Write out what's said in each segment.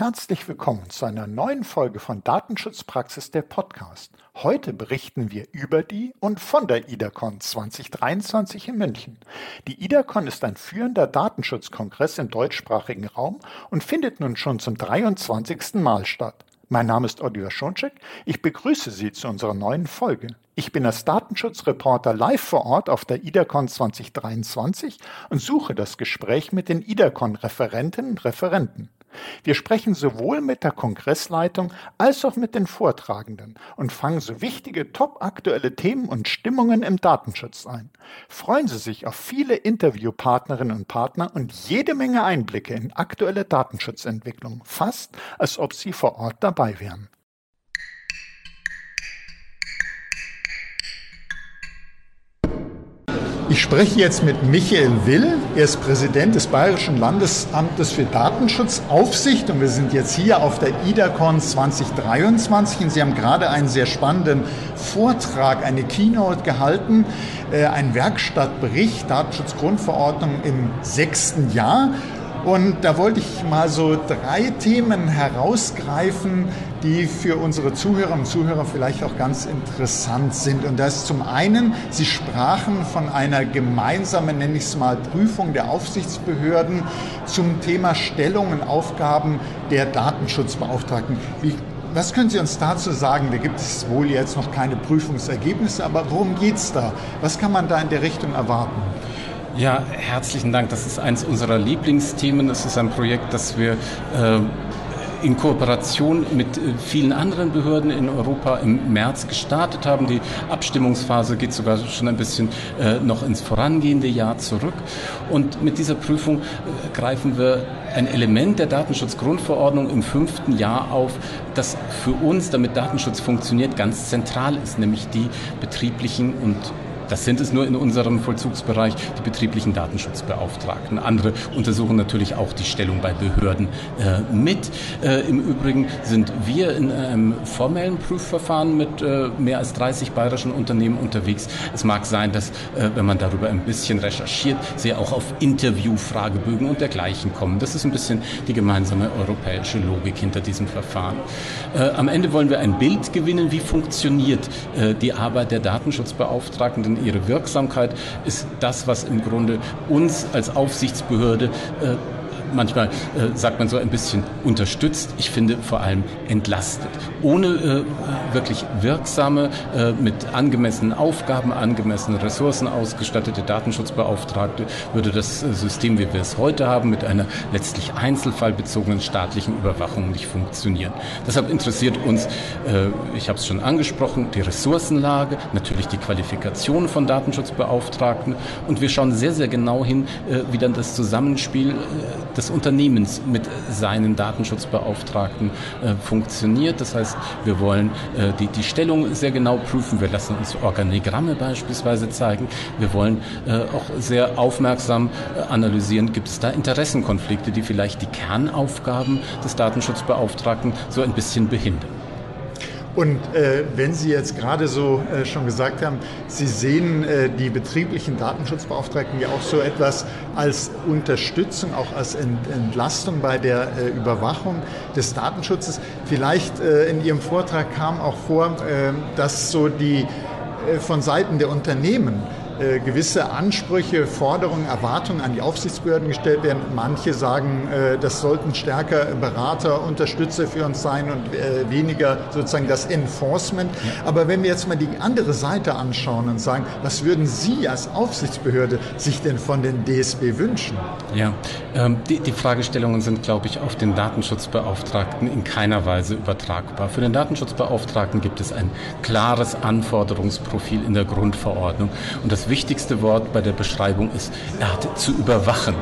Herzlich willkommen zu einer neuen Folge von Datenschutzpraxis der Podcast. Heute berichten wir über die und von der IDACON 2023 in München. Die IDACON ist ein führender Datenschutzkongress im deutschsprachigen Raum und findet nun schon zum 23. Mal statt. Mein Name ist Oliver Schoncheck. Ich begrüße Sie zu unserer neuen Folge. Ich bin als Datenschutzreporter live vor Ort auf der IDACON 2023 und suche das Gespräch mit den IDACON-Referentinnen und Referenten. Wir sprechen sowohl mit der Kongressleitung als auch mit den Vortragenden und fangen so wichtige, topaktuelle Themen und Stimmungen im Datenschutz ein. Freuen Sie sich auf viele Interviewpartnerinnen und Partner und jede Menge Einblicke in aktuelle Datenschutzentwicklung, fast als ob Sie vor Ort dabei wären. Ich spreche jetzt mit Michael Will. Er ist Präsident des Bayerischen Landesamtes für Datenschutzaufsicht und wir sind jetzt hier auf der IDACON 2023 und Sie haben gerade einen sehr spannenden Vortrag, eine Keynote gehalten, äh, einen Werkstattbericht Datenschutzgrundverordnung im sechsten Jahr. Und da wollte ich mal so drei Themen herausgreifen, die für unsere Zuhörerinnen und Zuhörer vielleicht auch ganz interessant sind. Und das ist zum einen, Sie sprachen von einer gemeinsamen, nenne ich es mal, Prüfung der Aufsichtsbehörden zum Thema Stellung und Aufgaben der Datenschutzbeauftragten. Wie was können Sie uns dazu sagen? Da gibt es wohl jetzt noch keine Prüfungsergebnisse, aber worum geht es da? Was kann man da in der Richtung erwarten? Ja, herzlichen Dank. Das ist eines unserer Lieblingsthemen. Das ist ein Projekt, das wir äh, in Kooperation mit äh, vielen anderen Behörden in Europa im März gestartet haben. Die Abstimmungsphase geht sogar schon ein bisschen äh, noch ins vorangehende Jahr zurück. Und mit dieser Prüfung äh, greifen wir ein Element der Datenschutzgrundverordnung im fünften Jahr auf, das für uns, damit Datenschutz funktioniert, ganz zentral ist, nämlich die betrieblichen und das sind es nur in unserem Vollzugsbereich die betrieblichen Datenschutzbeauftragten. Andere untersuchen natürlich auch die Stellung bei Behörden äh, mit. Äh, Im Übrigen sind wir in einem formellen Prüfverfahren mit äh, mehr als 30 bayerischen Unternehmen unterwegs. Es mag sein, dass, äh, wenn man darüber ein bisschen recherchiert, sie auch auf Interviewfragebögen und dergleichen kommen. Das ist ein bisschen die gemeinsame europäische Logik hinter diesem Verfahren. Äh, am Ende wollen wir ein Bild gewinnen, wie funktioniert äh, die Arbeit der Datenschutzbeauftragten ihre Wirksamkeit ist das, was im Grunde uns als Aufsichtsbehörde äh, manchmal äh, sagt man so ein bisschen unterstützt, ich finde vor allem entlastet. Ohne äh, wirklich wirksame, äh, mit angemessenen Aufgaben, angemessenen Ressourcen ausgestattete Datenschutzbeauftragte würde das äh, System, wie wir es heute haben, mit einer letztlich einzelfallbezogenen staatlichen Überwachung nicht funktionieren. Deshalb interessiert uns, äh, ich habe es schon angesprochen, die Ressourcenlage, natürlich die Qualifikation von Datenschutzbeauftragten und wir schauen sehr, sehr genau hin, äh, wie dann das Zusammenspiel des Unternehmens mit seinen Datenschutzbeauftragten äh, funktioniert. Das heißt, wir wollen äh, die, die Stellung sehr genau prüfen. Wir lassen uns Organigramme beispielsweise zeigen. Wir wollen äh, auch sehr aufmerksam äh, analysieren, gibt es da Interessenkonflikte, die vielleicht die Kernaufgaben des Datenschutzbeauftragten so ein bisschen behindern. Und äh, wenn Sie jetzt gerade so äh, schon gesagt haben, Sie sehen äh, die betrieblichen Datenschutzbeauftragten ja auch so etwas als Unterstützung, auch als Ent Entlastung bei der äh, Überwachung des Datenschutzes. Vielleicht äh, in Ihrem Vortrag kam auch vor, äh, dass so die von Seiten der Unternehmen äh, gewisse Ansprüche, Forderungen, Erwartungen an die Aufsichtsbehörden gestellt werden. Manche sagen, äh, das sollten stärker Berater, Unterstützer für uns sein und äh, weniger sozusagen das Enforcement. Aber wenn wir jetzt mal die andere Seite anschauen und sagen, was würden Sie als Aufsichtsbehörde sich denn von den DSB wünschen? Ja, ähm, die, die Fragestellungen sind, glaube ich, auf den Datenschutzbeauftragten in keiner Weise übertragbar. Für den Datenschutzbeauftragten gibt es ein klares Anforderungsprofil in der Grundverordnung und das wichtigste Wort bei der Beschreibung ist, er hat zu überwachen.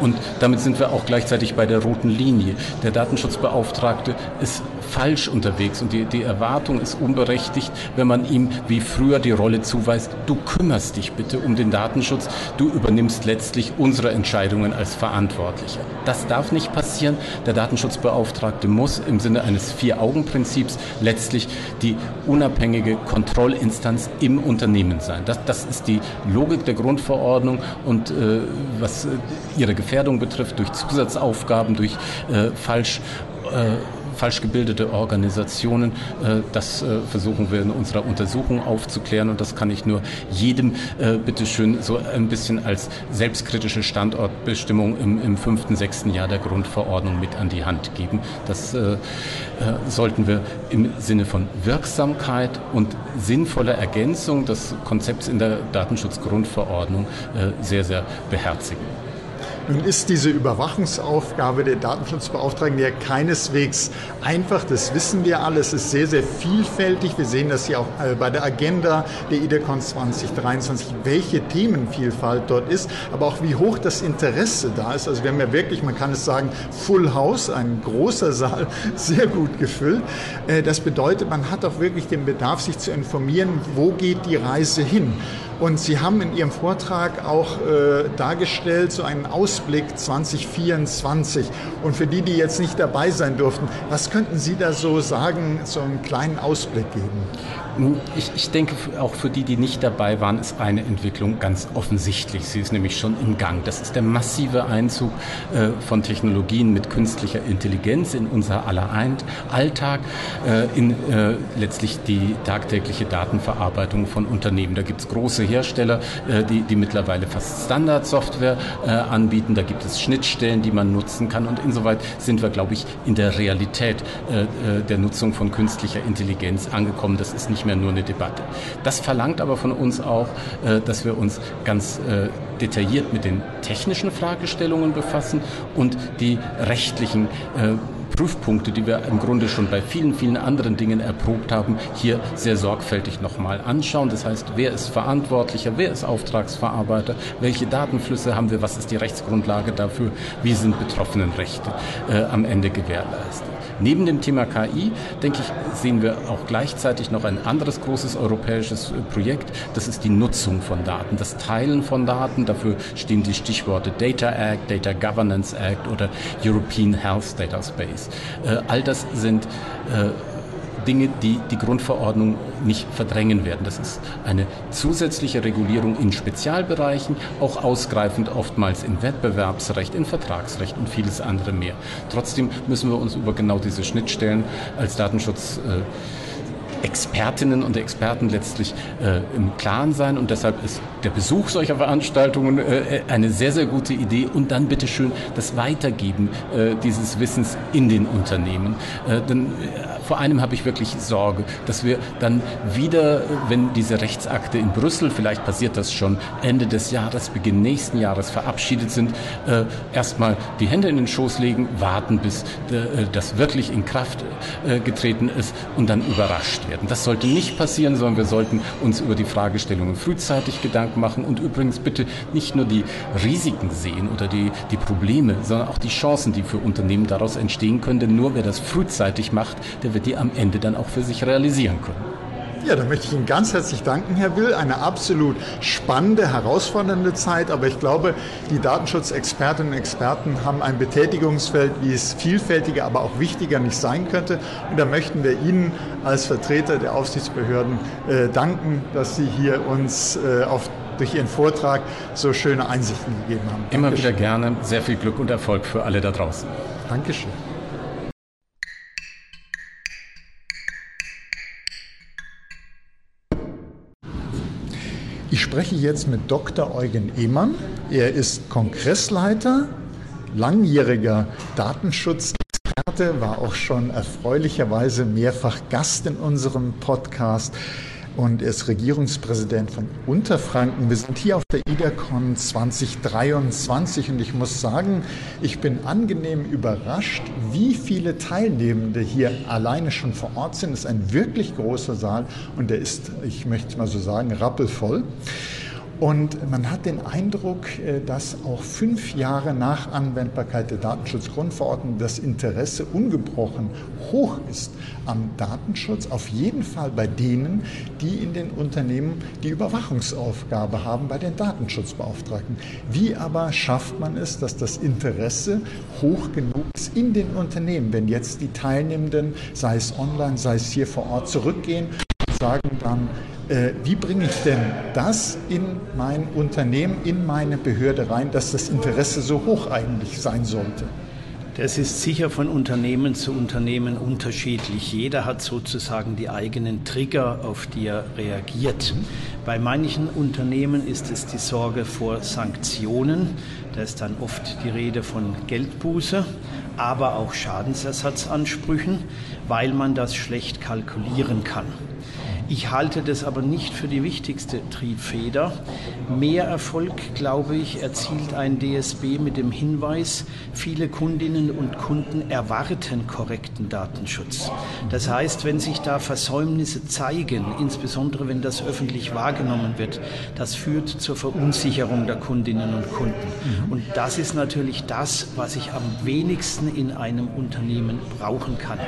Und damit sind wir auch gleichzeitig bei der roten Linie. Der Datenschutzbeauftragte ist falsch unterwegs und die, die Erwartung ist unberechtigt, wenn man ihm wie früher die Rolle zuweist, du kümmerst dich bitte um den Datenschutz, du übernimmst letztlich unsere Entscheidungen als Verantwortlicher. Das darf nicht passieren. Der Datenschutzbeauftragte muss im Sinne eines Vier-Augen-Prinzips letztlich die unabhängige Kontrollinstanz im Unternehmen sein. Das, das ist die Logik der Grundverordnung und äh, was äh, ihre Gefährdung betrifft durch Zusatzaufgaben, durch äh, falsch äh, falsch gebildete Organisationen. Äh, das äh, versuchen wir in unserer Untersuchung aufzuklären und das kann ich nur jedem äh, bitteschön so ein bisschen als selbstkritische Standortbestimmung im, im fünften, sechsten Jahr der Grundverordnung mit an die Hand geben. Das äh, sollten wir im Sinne von Wirksamkeit und sinnvoller Ergänzung des Konzepts in der Datenschutzgrundverordnung sehr, sehr beherzigen. Nun ist diese Überwachungsaufgabe der Datenschutzbeauftragten ja keineswegs einfach, das wissen wir alle. Es ist sehr, sehr vielfältig. Wir sehen das ja auch äh, bei der Agenda der IDECON 2023, welche Themenvielfalt dort ist, aber auch wie hoch das Interesse da ist. Also wir haben ja wirklich, man kann es sagen, Full House, ein großer Saal, sehr gut gefüllt. Äh, das bedeutet, man hat auch wirklich den Bedarf, sich zu informieren, wo geht die Reise hin. Und Sie haben in Ihrem Vortrag auch äh, dargestellt, so einen Ausblick 2024. Und für die, die jetzt nicht dabei sein durften, was könnten Sie da so sagen, so einen kleinen Ausblick geben? Ich, ich, denke, auch für die, die nicht dabei waren, ist eine Entwicklung ganz offensichtlich. Sie ist nämlich schon im Gang. Das ist der massive Einzug äh, von Technologien mit künstlicher Intelligenz in unser aller Alltag, äh, in äh, letztlich die tagtägliche Datenverarbeitung von Unternehmen. Da gibt es große Hersteller, die, die mittlerweile fast Standardsoftware anbieten. Da gibt es Schnittstellen, die man nutzen kann. Und insoweit sind wir, glaube ich, in der Realität der Nutzung von künstlicher Intelligenz angekommen. Das ist nicht mehr nur eine Debatte. Das verlangt aber von uns auch, äh, dass wir uns ganz äh, detailliert mit den technischen Fragestellungen befassen und die rechtlichen äh, Prüfpunkte, die wir im Grunde schon bei vielen, vielen anderen Dingen erprobt haben, hier sehr sorgfältig nochmal anschauen. Das heißt, wer ist Verantwortlicher, wer ist Auftragsverarbeiter, welche Datenflüsse haben wir, was ist die Rechtsgrundlage dafür, wie sind Betroffenenrechte äh, am Ende gewährleistet. Neben dem Thema KI, denke ich, sehen wir auch gleichzeitig noch ein anderes großes europäisches äh, Projekt. Das ist die Nutzung von Daten, das Teilen von Daten. Dafür stehen die Stichworte Data Act, Data Governance Act oder European Health Data Space. Äh, all das sind äh, Dinge, die die Grundverordnung nicht verdrängen werden. Das ist eine zusätzliche Regulierung in Spezialbereichen, auch ausgreifend oftmals in Wettbewerbsrecht, in Vertragsrecht und vieles andere mehr. Trotzdem müssen wir uns über genau diese Schnittstellen als Datenschutz äh, Expertinnen und Experten letztlich äh, im Klaren sein und deshalb ist der Besuch solcher Veranstaltungen äh, eine sehr, sehr gute Idee und dann bitteschön das Weitergeben äh, dieses Wissens in den Unternehmen. Äh, denn äh, vor einem habe ich wirklich Sorge, dass wir dann wieder, wenn diese Rechtsakte in Brüssel, vielleicht passiert das schon Ende des Jahres, Beginn nächsten Jahres verabschiedet sind, äh, erstmal die Hände in den Schoß legen, warten, bis äh, das wirklich in Kraft äh, getreten ist und dann überrascht werden. Das sollte nicht passieren, sondern wir sollten uns über die Fragestellungen frühzeitig Gedanken machen und übrigens bitte nicht nur die Risiken sehen oder die, die Probleme, sondern auch die Chancen, die für Unternehmen daraus entstehen können. Denn nur wer das frühzeitig macht, der wird die am Ende dann auch für sich realisieren können. Ja, da möchte ich Ihnen ganz herzlich danken, Herr Will. Eine absolut spannende, herausfordernde Zeit, aber ich glaube, die Datenschutzexpertinnen und Experten haben ein Betätigungsfeld, wie es vielfältiger, aber auch wichtiger nicht sein könnte. Und da möchten wir Ihnen als Vertreter der Aufsichtsbehörden äh, danken, dass Sie hier uns äh, auf durch Ihren Vortrag so schöne Einsichten gegeben haben. Immer Dankeschön. wieder gerne. Sehr viel Glück und Erfolg für alle da draußen. Dankeschön. Ich spreche jetzt mit Dr. Eugen Ehmann. Er ist Kongressleiter, langjähriger Datenschutzexperte, war auch schon erfreulicherweise mehrfach Gast in unserem Podcast und er ist Regierungspräsident von Unterfranken. Wir sind hier auf der IDACON 2023 und ich muss sagen, ich bin angenehm überrascht, wie viele Teilnehmende hier alleine schon vor Ort sind. Es ist ein wirklich großer Saal und der ist, ich möchte mal so sagen, rappelvoll. Und man hat den Eindruck, äh, dass auch fünf Jahre nach Anwendbarkeit der Datenschutzgrundverordnung das Interesse ungebrochen hoch ist am Datenschutz, auf jeden Fall bei denen, die in den Unternehmen die Überwachungsaufgabe haben, bei den Datenschutzbeauftragten. Wie aber schafft man es, dass das Interesse hoch genug ist in den Unternehmen, wenn jetzt die Teilnehmenden, sei es online, sei es hier vor Ort, zurückgehen und sagen dann, äh, wie bringe ich denn das in mein Unternehmen, in meine Behörde rein, dass das Interesse so hoch eigentlich sein sollte? Das ist sicher von Unternehmen zu Unternehmen unterschiedlich. Jeder hat sozusagen die eigenen Trigger, auf die er reagiert. Bei manchen Unternehmen ist es die Sorge vor Sanktionen. Da ist dann oft die Rede von Geldbuße, aber auch Schadensersatzansprüchen, weil man das schlecht kalkulieren kann. Ich halte das aber nicht für die wichtigste Triebfeder. Mehr Erfolg, glaube ich, erzielt ein DSB mit dem Hinweis, viele Kundinnen und Kunden erwarten korrekten Datenschutz. Das heißt, wenn sich da Versäumnisse zeigen, insbesondere wenn das öffentlich wahrgenommen wird, das führt zur Verunsicherung der Kundinnen und Kunden. Und das ist natürlich das, was ich am wenigsten in einem Unternehmen brauchen kann.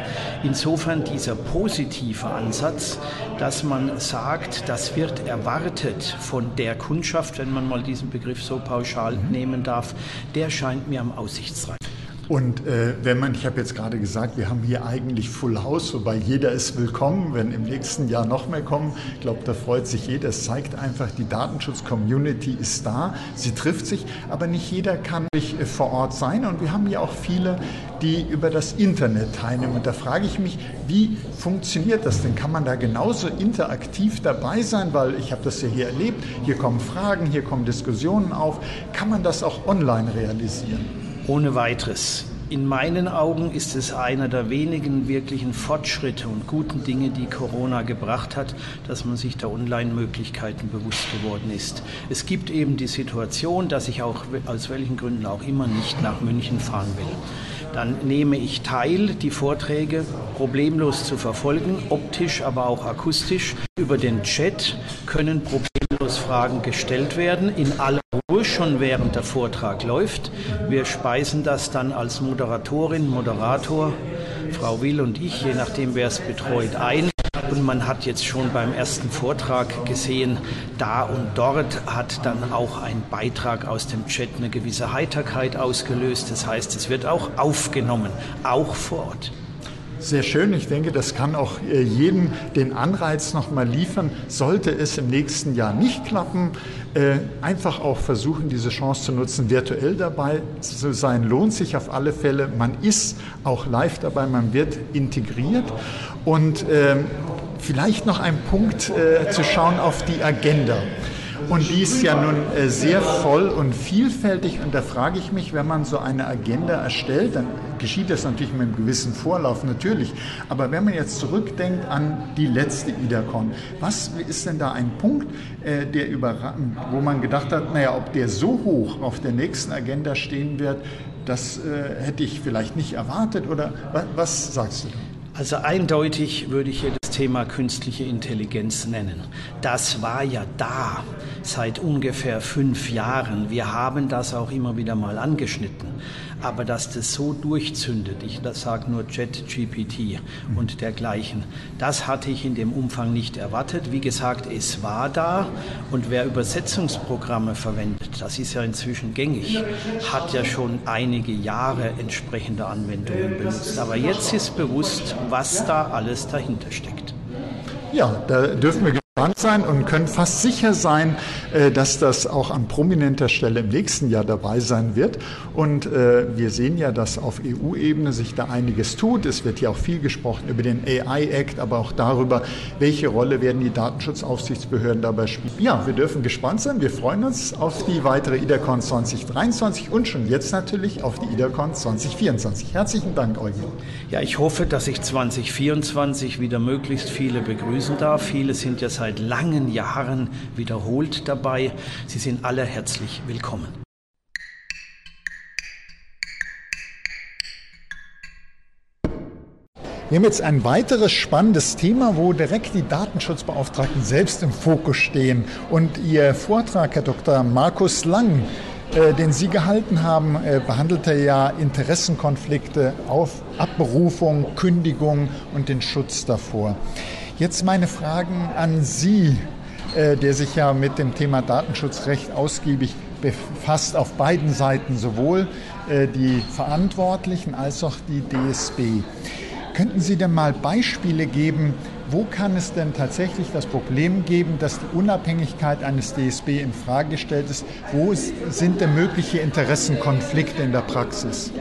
Insofern dieser positive Ansatz, dass dass man sagt, das wird erwartet von der Kundschaft, wenn man mal diesen Begriff so pauschal nehmen darf, der scheint mir am aussichtsreichsten. Und äh, wenn man, ich habe jetzt gerade gesagt, wir haben hier eigentlich Full House, wobei jeder ist willkommen, wenn im nächsten Jahr noch mehr kommen. Ich glaube, da freut sich jeder. Es zeigt einfach, die Datenschutz-Community ist da, sie trifft sich, aber nicht jeder kann äh, vor Ort sein. Und wir haben ja auch viele, die über das Internet teilnehmen. Und da frage ich mich, wie funktioniert das denn? Kann man da genauso interaktiv dabei sein? Weil ich habe das ja hier erlebt. Hier kommen Fragen, hier kommen Diskussionen auf. Kann man das auch online realisieren? Ohne weiteres. In meinen Augen ist es einer der wenigen wirklichen Fortschritte und guten Dinge, die Corona gebracht hat, dass man sich der Online-Möglichkeiten bewusst geworden ist. Es gibt eben die Situation, dass ich auch aus welchen Gründen auch immer nicht nach München fahren will dann nehme ich teil, die Vorträge problemlos zu verfolgen, optisch, aber auch akustisch. Über den Chat können problemlos Fragen gestellt werden, in aller Ruhe, schon während der Vortrag läuft. Wir speisen das dann als Moderatorin, Moderator, Frau Will und ich, je nachdem wer es betreut, ein. Und man hat jetzt schon beim ersten Vortrag gesehen, da und dort hat dann auch ein Beitrag aus dem Chat eine gewisse Heiterkeit ausgelöst. Das heißt, es wird auch aufgenommen, auch vor Ort. Sehr schön. Ich denke, das kann auch äh, jedem den Anreiz nochmal liefern. Sollte es im nächsten Jahr nicht klappen, äh, einfach auch versuchen, diese Chance zu nutzen, virtuell dabei zu sein. Lohnt sich auf alle Fälle. Man ist auch live dabei, man wird integriert. Und ähm, vielleicht noch ein Punkt äh, zu schauen auf die Agenda. Und die ist ja nun äh, sehr voll und vielfältig. Und da frage ich mich, wenn man so eine Agenda erstellt, dann geschieht das natürlich mit einem gewissen Vorlauf, natürlich. Aber wenn man jetzt zurückdenkt an die letzte IDACON, was ist denn da ein Punkt, äh, der wo man gedacht hat, naja, ob der so hoch auf der nächsten Agenda stehen wird, das äh, hätte ich vielleicht nicht erwartet oder was, was sagst du? Also eindeutig würde ich hier Thema künstliche Intelligenz nennen. Das war ja da seit ungefähr fünf Jahren. Wir haben das auch immer wieder mal angeschnitten. Aber dass das so durchzündet, ich sage nur ChatGPT und dergleichen, das hatte ich in dem Umfang nicht erwartet. Wie gesagt, es war da und wer Übersetzungsprogramme verwendet, das ist ja inzwischen gängig, hat ja schon einige Jahre entsprechende Anwendungen benutzt. Aber jetzt ist bewusst, was da alles dahinter steckt. Ja, da dürfen wir gespannt sein und können fast sicher sein, äh, dass das auch an prominenter Stelle im nächsten Jahr dabei sein wird. Und äh, wir sehen ja, dass auf EU-Ebene sich da einiges tut. Es wird ja auch viel gesprochen über den AI-Act, aber auch darüber, welche Rolle werden die Datenschutzaufsichtsbehörden dabei spielen. Ja, wir dürfen gespannt sein. Wir freuen uns auf die weitere IDACON 2023 und schon jetzt natürlich auf die IDACON 2024. Herzlichen Dank, Eugen. Ja, ich hoffe, dass ich 2024 wieder möglichst viele begrüßen darf. Viele sind ja seit seit langen Jahren wiederholt dabei. Sie sind alle herzlich willkommen. Wir haben jetzt ein weiteres spannendes Thema, wo direkt die Datenschutzbeauftragten selbst im Fokus stehen. Und Ihr Vortrag, Herr Dr. Markus Lang, äh, den Sie gehalten haben, äh, behandelte ja Interessenkonflikte auf Abberufung, Kündigung und den Schutz davor. Jetzt meine Fragen an Sie, äh, der sich ja mit dem Thema Datenschutzrecht ausgiebig befasst, auf beiden Seiten, sowohl äh, die Verantwortlichen als auch die DSB. Könnten Sie denn mal Beispiele geben, wo kann es denn tatsächlich das Problem geben, dass die Unabhängigkeit eines DSB in Frage gestellt ist? Wo sind denn mögliche Interessenkonflikte in der Praxis?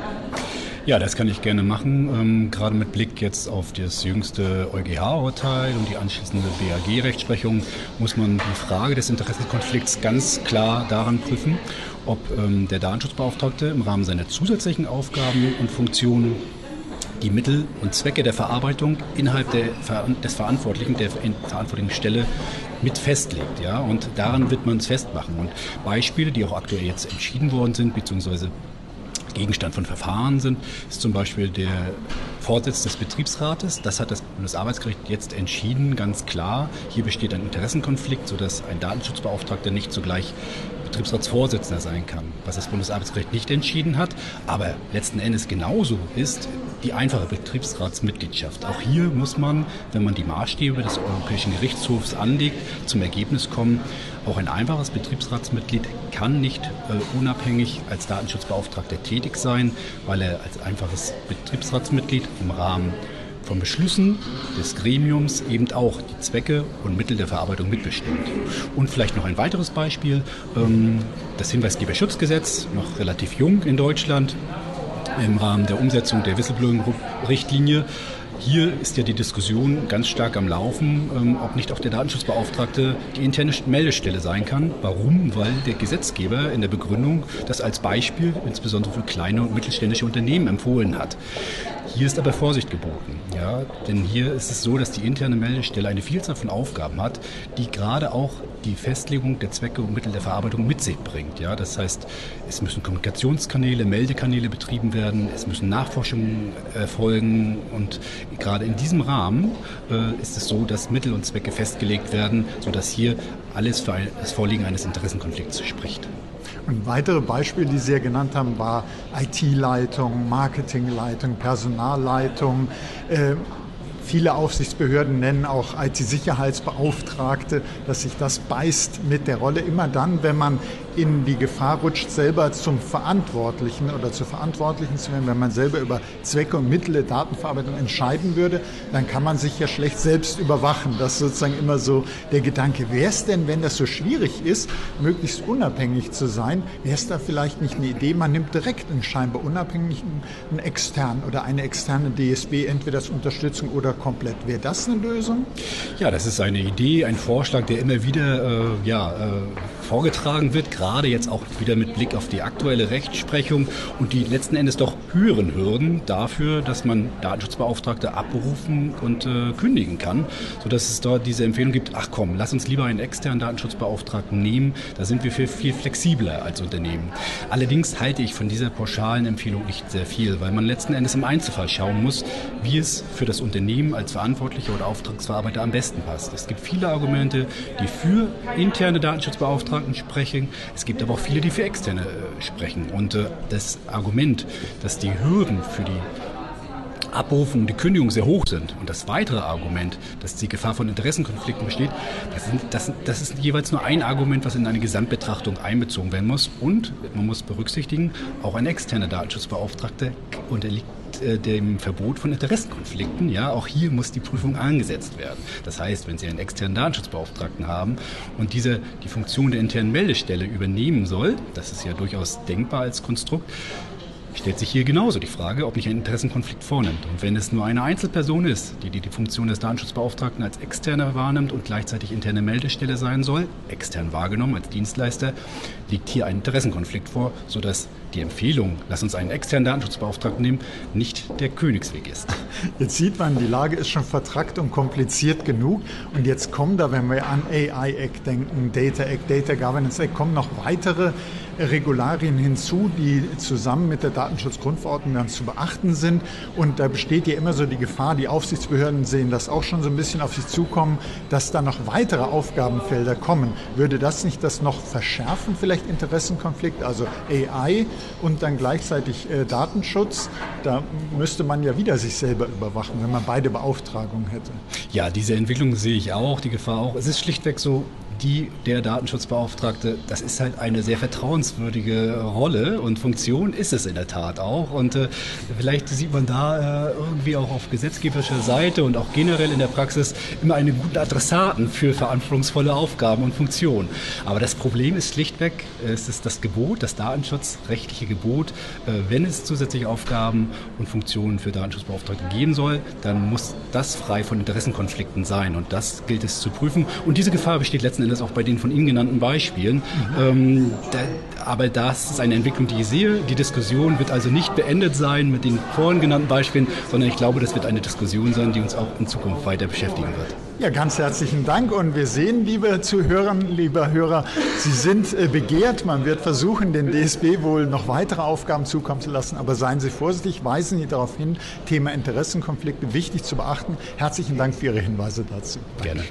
Ja, das kann ich gerne machen. Ähm, gerade mit Blick jetzt auf das jüngste EuGH-Urteil und die anschließende BAG-Rechtsprechung muss man die Frage des Interessenkonflikts ganz klar daran prüfen, ob ähm, der Datenschutzbeauftragte im Rahmen seiner zusätzlichen Aufgaben und Funktionen die Mittel und Zwecke der Verarbeitung innerhalb der, des Verantwortlichen, der verantwortlichen Stelle mit festlegt. Ja? Und daran wird man es festmachen. Und Beispiele, die auch aktuell jetzt entschieden worden sind, beziehungsweise Gegenstand von Verfahren sind, ist zum Beispiel der Vorsitz des Betriebsrates. Das hat das Bundesarbeitsgericht jetzt entschieden, ganz klar. Hier besteht ein Interessenkonflikt, sodass ein Datenschutzbeauftragter nicht zugleich Betriebsratsvorsitzender sein kann, was das Bundesarbeitsgericht nicht entschieden hat, aber letzten Endes genauso ist die einfache Betriebsratsmitgliedschaft. Auch hier muss man, wenn man die Maßstäbe des Europäischen Gerichtshofs anlegt, zum Ergebnis kommen, auch ein einfaches Betriebsratsmitglied kann nicht äh, unabhängig als Datenschutzbeauftragter tätig sein, weil er als einfaches Betriebsratsmitglied im Rahmen von Beschlüssen des Gremiums eben auch die Zwecke und Mittel der Verarbeitung mitbestimmt. Und vielleicht noch ein weiteres Beispiel, ähm, das Hinweisgeberschutzgesetz, noch relativ jung in Deutschland, im Rahmen der Umsetzung der Whistleblowing-Richtlinie hier ist ja die Diskussion ganz stark am Laufen, ähm, ob nicht auch der Datenschutzbeauftragte die interne Meldestelle sein kann. Warum? Weil der Gesetzgeber in der Begründung das als Beispiel insbesondere für kleine und mittelständische Unternehmen empfohlen hat. Hier ist aber Vorsicht geboten, ja, denn hier ist es so, dass die interne Meldestelle eine Vielzahl von Aufgaben hat, die gerade auch die Festlegung der Zwecke und Mittel der Verarbeitung mit sich bringt. Ja, das heißt, es müssen Kommunikationskanäle, Meldekanäle betrieben werden, es müssen Nachforschungen erfolgen und gerade in diesem Rahmen äh, ist es so, dass Mittel und Zwecke festgelegt werden, sodass hier alles für das Vorliegen eines Interessenkonflikts spricht. Und weitere Beispiele, die Sie ja genannt haben, war IT-Leitung, Marketingleitung, Personalleitung. Äh, Viele Aufsichtsbehörden nennen auch IT-Sicherheitsbeauftragte, dass sich das beißt mit der Rolle. Immer dann, wenn man in die Gefahr rutscht, selber zum Verantwortlichen oder zur Verantwortlichen zu werden, wenn man selber über Zwecke und Mittel der Datenverarbeitung entscheiden würde, dann kann man sich ja schlecht selbst überwachen. Das ist sozusagen immer so der Gedanke. Wäre es denn, wenn das so schwierig ist, möglichst unabhängig zu sein, wäre es da vielleicht nicht eine Idee, man nimmt direkt einen scheinbar unabhängigen einen externen oder eine externe DSB, entweder als Unterstützung oder komplett. Wäre das eine Lösung? Ja, das ist eine Idee, ein Vorschlag, der immer wieder äh, ja, äh, vorgetragen wird, gerade jetzt auch wieder mit Blick auf die aktuelle Rechtsprechung und die letzten Endes doch höheren Hürden dafür, dass man Datenschutzbeauftragte abberufen und äh, kündigen kann, sodass es dort diese Empfehlung gibt, ach komm, lass uns lieber einen externen Datenschutzbeauftragten nehmen, da sind wir viel, viel flexibler als Unternehmen. Allerdings halte ich von dieser pauschalen Empfehlung nicht sehr viel, weil man letzten Endes im Einzelfall schauen muss, wie es für das Unternehmen als Verantwortlicher oder Auftragsverarbeiter am besten passt. Es gibt viele Argumente, die für interne Datenschutzbeauftragten sprechen. Es gibt aber auch viele, die für externe äh, sprechen. Und äh, das Argument, dass die Hürden für die Abrufung und die Kündigung sehr hoch sind. Und das weitere Argument, dass die Gefahr von Interessenkonflikten besteht, das, sind, das, das, ist jeweils nur ein Argument, was in eine Gesamtbetrachtung einbezogen werden muss. Und man muss berücksichtigen, auch ein externer Datenschutzbeauftragter unterliegt äh, dem Verbot von Interessenkonflikten. Ja, auch hier muss die Prüfung angesetzt werden. Das heißt, wenn Sie einen externen Datenschutzbeauftragten haben und dieser die Funktion der internen Meldestelle übernehmen soll, das ist ja durchaus denkbar als Konstrukt, stellt sich hier genauso die Frage, ob nicht ein Interessenkonflikt vornimmt. Und wenn es nur eine Einzelperson ist, die die, Funktion des Datenschutzbeauftragten als externer wahrnimmt und gleichzeitig interne Meldestelle sein soll, extern wahrgenommen als Dienstleister, liegt hier ein Interessenkonflikt vor, sodass die Empfehlung, lass uns einen externen Datenschutzbeauftragten nehmen, nicht der Königsweg ist. Jetzt sieht man, die Lage ist schon vertrackt und kompliziert genug. Und jetzt kommen da, wenn wir an AI Act denken, Data Act, Data Governance Act, kommen noch weitere Regularien hinzu, die zusammen mit der Datenschutzgrundverordnung dann zu beachten sind. Und da besteht ja immer so die Gefahr, die Aufsichtsbehörden sehen das auch schon so ein bisschen auf sich zukommen, dass da noch weitere Aufgabenfelder kommen. Würde das nicht das noch verschärfen, vielleicht Interessenkonflikt, also AI und dann gleichzeitig äh, Datenschutz? Da müsste man ja wieder sich selber überwachen, wenn man beide Beauftragungen hätte. Ja, diese Entwicklung sehe ich auch, die Gefahr auch. Es ist schlichtweg so, die der Datenschutzbeauftragte, das ist halt eine sehr vertrauenswürdige Rolle und Funktion ist es in der Tat auch. Und äh, vielleicht sieht man da äh, irgendwie auch auf gesetzgeberischer Seite und auch generell in der Praxis immer einen guten Adressaten für verantwortungsvolle Aufgaben und Funktionen. Aber das Problem ist schlichtweg, es ist das Gebot, das datenschutzrechtliche Gebot, äh, wenn es zusätzliche Aufgaben und Funktionen für Datenschutzbeauftragte geben soll, dann muss das frei von Interessenkonflikten sein. Und das gilt es zu prüfen. Und diese Gefahr besteht letzten Endes auch bei den von Ihnen genannten Beispielen. Ähm, da, aber das ist eine Entwicklung, die ich sehe. Die Diskussion wird also nicht beendet sein mit den vorhin genannten Beispielen, sondern ich glaube, das wird eine Diskussion sein, die uns auch in Zukunft weiter beschäftigen wird. Ja, ganz herzlichen Dank. Und wir sehen, liebe Zuhörer, lieber Hörer, Sie sind äh, begehrt. Man wird versuchen, den DSB wohl noch weitere Aufgaben zukommen zu lassen. Aber seien Sie vorsichtig, weisen Sie darauf hin, Thema Interessenkonflikte wichtig zu beachten. Herzlichen Dank für Ihre Hinweise dazu. Gerne.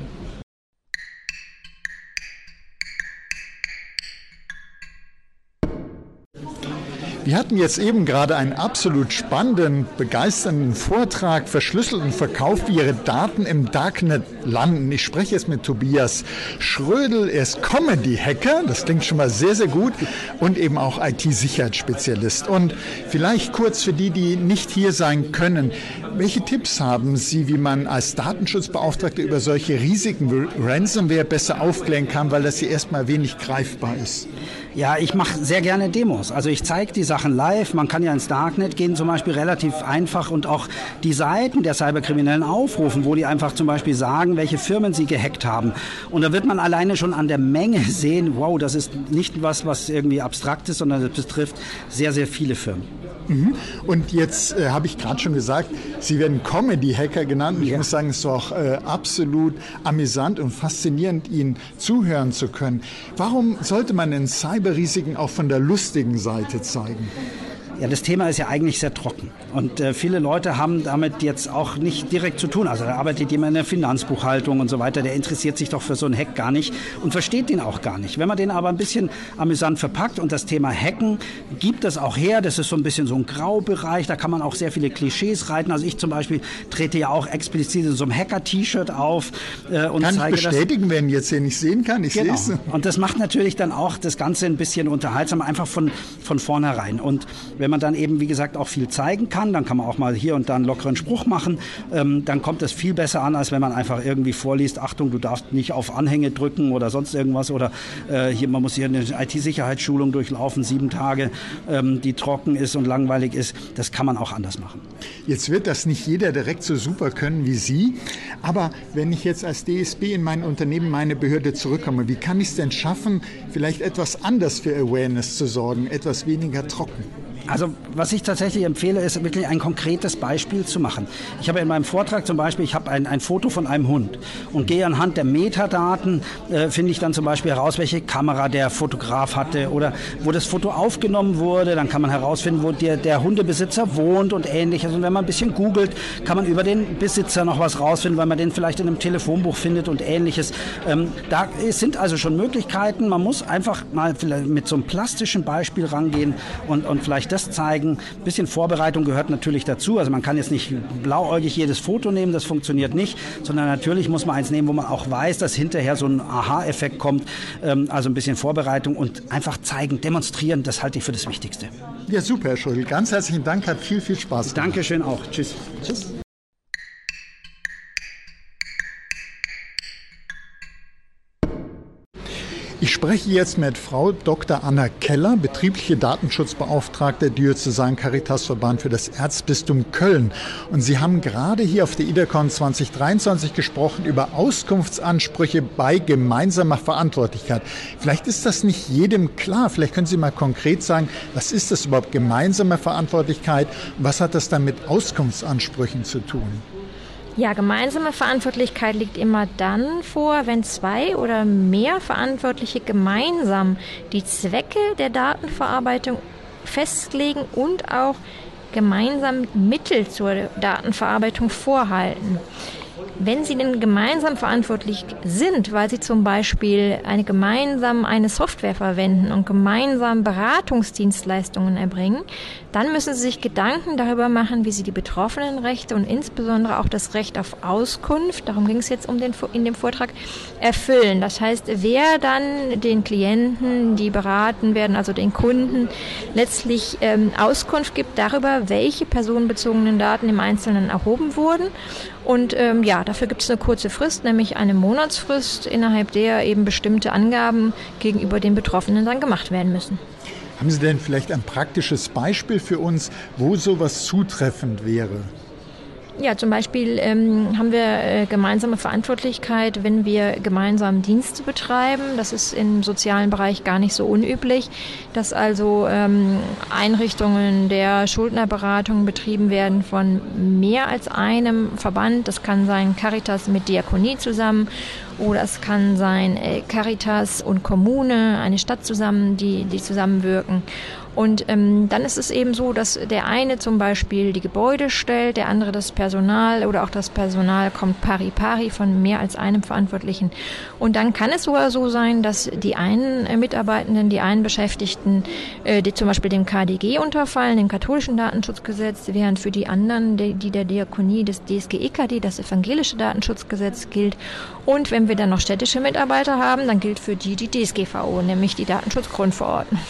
Wir hatten jetzt eben gerade einen absolut spannenden, begeisternden Vortrag, verschlüsselten Verkauf, wie Ihre Daten im Darknet landen. Ich spreche jetzt mit Tobias Schrödel. Er ist Comedy-Hacker, das klingt schon mal sehr, sehr gut, und eben auch IT-Sicherheitsspezialist. Und vielleicht kurz für die, die nicht hier sein können, welche Tipps haben Sie, wie man als Datenschutzbeauftragter über solche Risiken Ransomware besser aufklären kann, weil das hier erstmal wenig greifbar ist? Ja, ich mache sehr gerne Demos. Also ich zeige die Sachen live. Man kann ja ins Darknet gehen, zum Beispiel relativ einfach und auch die Seiten der Cyberkriminellen aufrufen, wo die einfach zum Beispiel sagen, welche Firmen sie gehackt haben. Und da wird man alleine schon an der Menge sehen, wow, das ist nicht was, was irgendwie abstrakt ist, sondern das betrifft sehr, sehr viele Firmen. Mhm. Und jetzt äh, habe ich gerade schon gesagt, Sie werden Comedy-Hacker genannt. Ich ja. muss sagen, es ist auch äh, absolut amüsant und faszinierend, Ihnen zuhören zu können. Warum sollte man den Cyberrisiken auch von der lustigen Seite zeigen? Ja, das Thema ist ja eigentlich sehr trocken. Und äh, viele Leute haben damit jetzt auch nicht direkt zu tun. Also da arbeitet jemand in der Finanzbuchhaltung und so weiter, der interessiert sich doch für so einen Hack gar nicht und versteht den auch gar nicht. Wenn man den aber ein bisschen amüsant verpackt und das Thema Hacken gibt das auch her, das ist so ein bisschen so ein Graubereich, da kann man auch sehr viele Klischees reiten. Also ich zum Beispiel trete ja auch explizit in so einem Hacker-T-Shirt auf äh, und kann zeige ich bestätigen, wenn jetzt hier nicht sehen kann, ich genau. sehe es. Und das macht natürlich dann auch das Ganze ein bisschen unterhaltsam, einfach von, von vornherein. Und wenn wenn man dann eben, wie gesagt, auch viel zeigen kann, dann kann man auch mal hier und da einen lockeren Spruch machen, ähm, dann kommt es viel besser an, als wenn man einfach irgendwie vorliest, Achtung, du darfst nicht auf Anhänge drücken oder sonst irgendwas oder äh, hier, man muss hier eine IT-Sicherheitsschulung durchlaufen, sieben Tage, ähm, die trocken ist und langweilig ist. Das kann man auch anders machen. Jetzt wird das nicht jeder direkt so super können wie Sie, aber wenn ich jetzt als DSB in mein Unternehmen, meine Behörde zurückkomme, wie kann ich es denn schaffen, vielleicht etwas anders für Awareness zu sorgen, etwas weniger trocken? Also was ich tatsächlich empfehle, ist wirklich ein konkretes Beispiel zu machen. Ich habe in meinem Vortrag zum Beispiel, ich habe ein, ein Foto von einem Hund und gehe anhand der Metadaten, äh, finde ich dann zum Beispiel heraus, welche Kamera der Fotograf hatte oder wo das Foto aufgenommen wurde. Dann kann man herausfinden, wo der, der Hundebesitzer wohnt und ähnliches. Und wenn man ein bisschen googelt, kann man über den Besitzer noch was rausfinden, weil man den vielleicht in einem Telefonbuch findet und ähnliches. Ähm, da sind also schon Möglichkeiten. Man muss einfach mal mit so einem plastischen Beispiel rangehen und, und vielleicht das zeigen. Ein bisschen Vorbereitung gehört natürlich dazu. Also man kann jetzt nicht blauäugig jedes Foto nehmen, das funktioniert nicht, sondern natürlich muss man eins nehmen, wo man auch weiß, dass hinterher so ein Aha-Effekt kommt. Ähm, also ein bisschen Vorbereitung und einfach zeigen, demonstrieren, das halte ich für das Wichtigste. Ja, super, Herr Schulz. Ganz herzlichen Dank, hat viel, viel Spaß gemacht. Dankeschön auch. Tschüss. Tschüss. Ich spreche jetzt mit Frau Dr. Anna Keller, betriebliche Datenschutzbeauftragte Diözesan Caritasverband für das Erzbistum Köln. Und Sie haben gerade hier auf der IDECON 2023 gesprochen über Auskunftsansprüche bei gemeinsamer Verantwortlichkeit. Vielleicht ist das nicht jedem klar. Vielleicht können Sie mal konkret sagen, was ist das überhaupt gemeinsame Verantwortlichkeit? Was hat das dann mit Auskunftsansprüchen zu tun? Ja, gemeinsame Verantwortlichkeit liegt immer dann vor, wenn zwei oder mehr Verantwortliche gemeinsam die Zwecke der Datenverarbeitung festlegen und auch gemeinsam Mittel zur Datenverarbeitung vorhalten. Wenn sie denn gemeinsam verantwortlich sind, weil sie zum Beispiel eine gemeinsam eine Software verwenden und gemeinsam Beratungsdienstleistungen erbringen, dann müssen sie sich Gedanken darüber machen, wie sie die Betroffenenrechte und insbesondere auch das Recht auf Auskunft, darum ging es jetzt um den, in dem Vortrag, erfüllen. Das heißt, wer dann den Klienten, die beraten werden, also den Kunden, letztlich ähm, Auskunft gibt darüber, welche personenbezogenen Daten im Einzelnen erhoben wurden und ähm, ja, dafür gibt es eine kurze Frist, nämlich eine Monatsfrist, innerhalb der eben bestimmte Angaben gegenüber den Betroffenen dann gemacht werden müssen. Haben Sie denn vielleicht ein praktisches Beispiel für uns, wo sowas zutreffend wäre? Ja, zum Beispiel ähm, haben wir äh, gemeinsame Verantwortlichkeit, wenn wir gemeinsam Dienste betreiben. Das ist im sozialen Bereich gar nicht so unüblich, dass also ähm, Einrichtungen der Schuldnerberatung betrieben werden von mehr als einem Verband. Das kann sein Caritas mit Diakonie zusammen oder es kann sein äh, Caritas und Kommune, eine Stadt zusammen, die, die zusammenwirken. Und ähm, dann ist es eben so, dass der eine zum Beispiel die Gebäude stellt, der andere das Personal oder auch das Personal kommt pari pari von mehr als einem Verantwortlichen. Und dann kann es sogar so sein, dass die einen äh, Mitarbeitenden, die einen Beschäftigten, äh, die zum Beispiel dem KDG unterfallen, dem katholischen Datenschutzgesetz, während für die anderen, die, die der Diakonie des DSG-EKD, das evangelische Datenschutzgesetz gilt. Und wenn wir dann noch städtische Mitarbeiter haben, dann gilt für die die DSGVO, nämlich die Datenschutzgrundverordnung.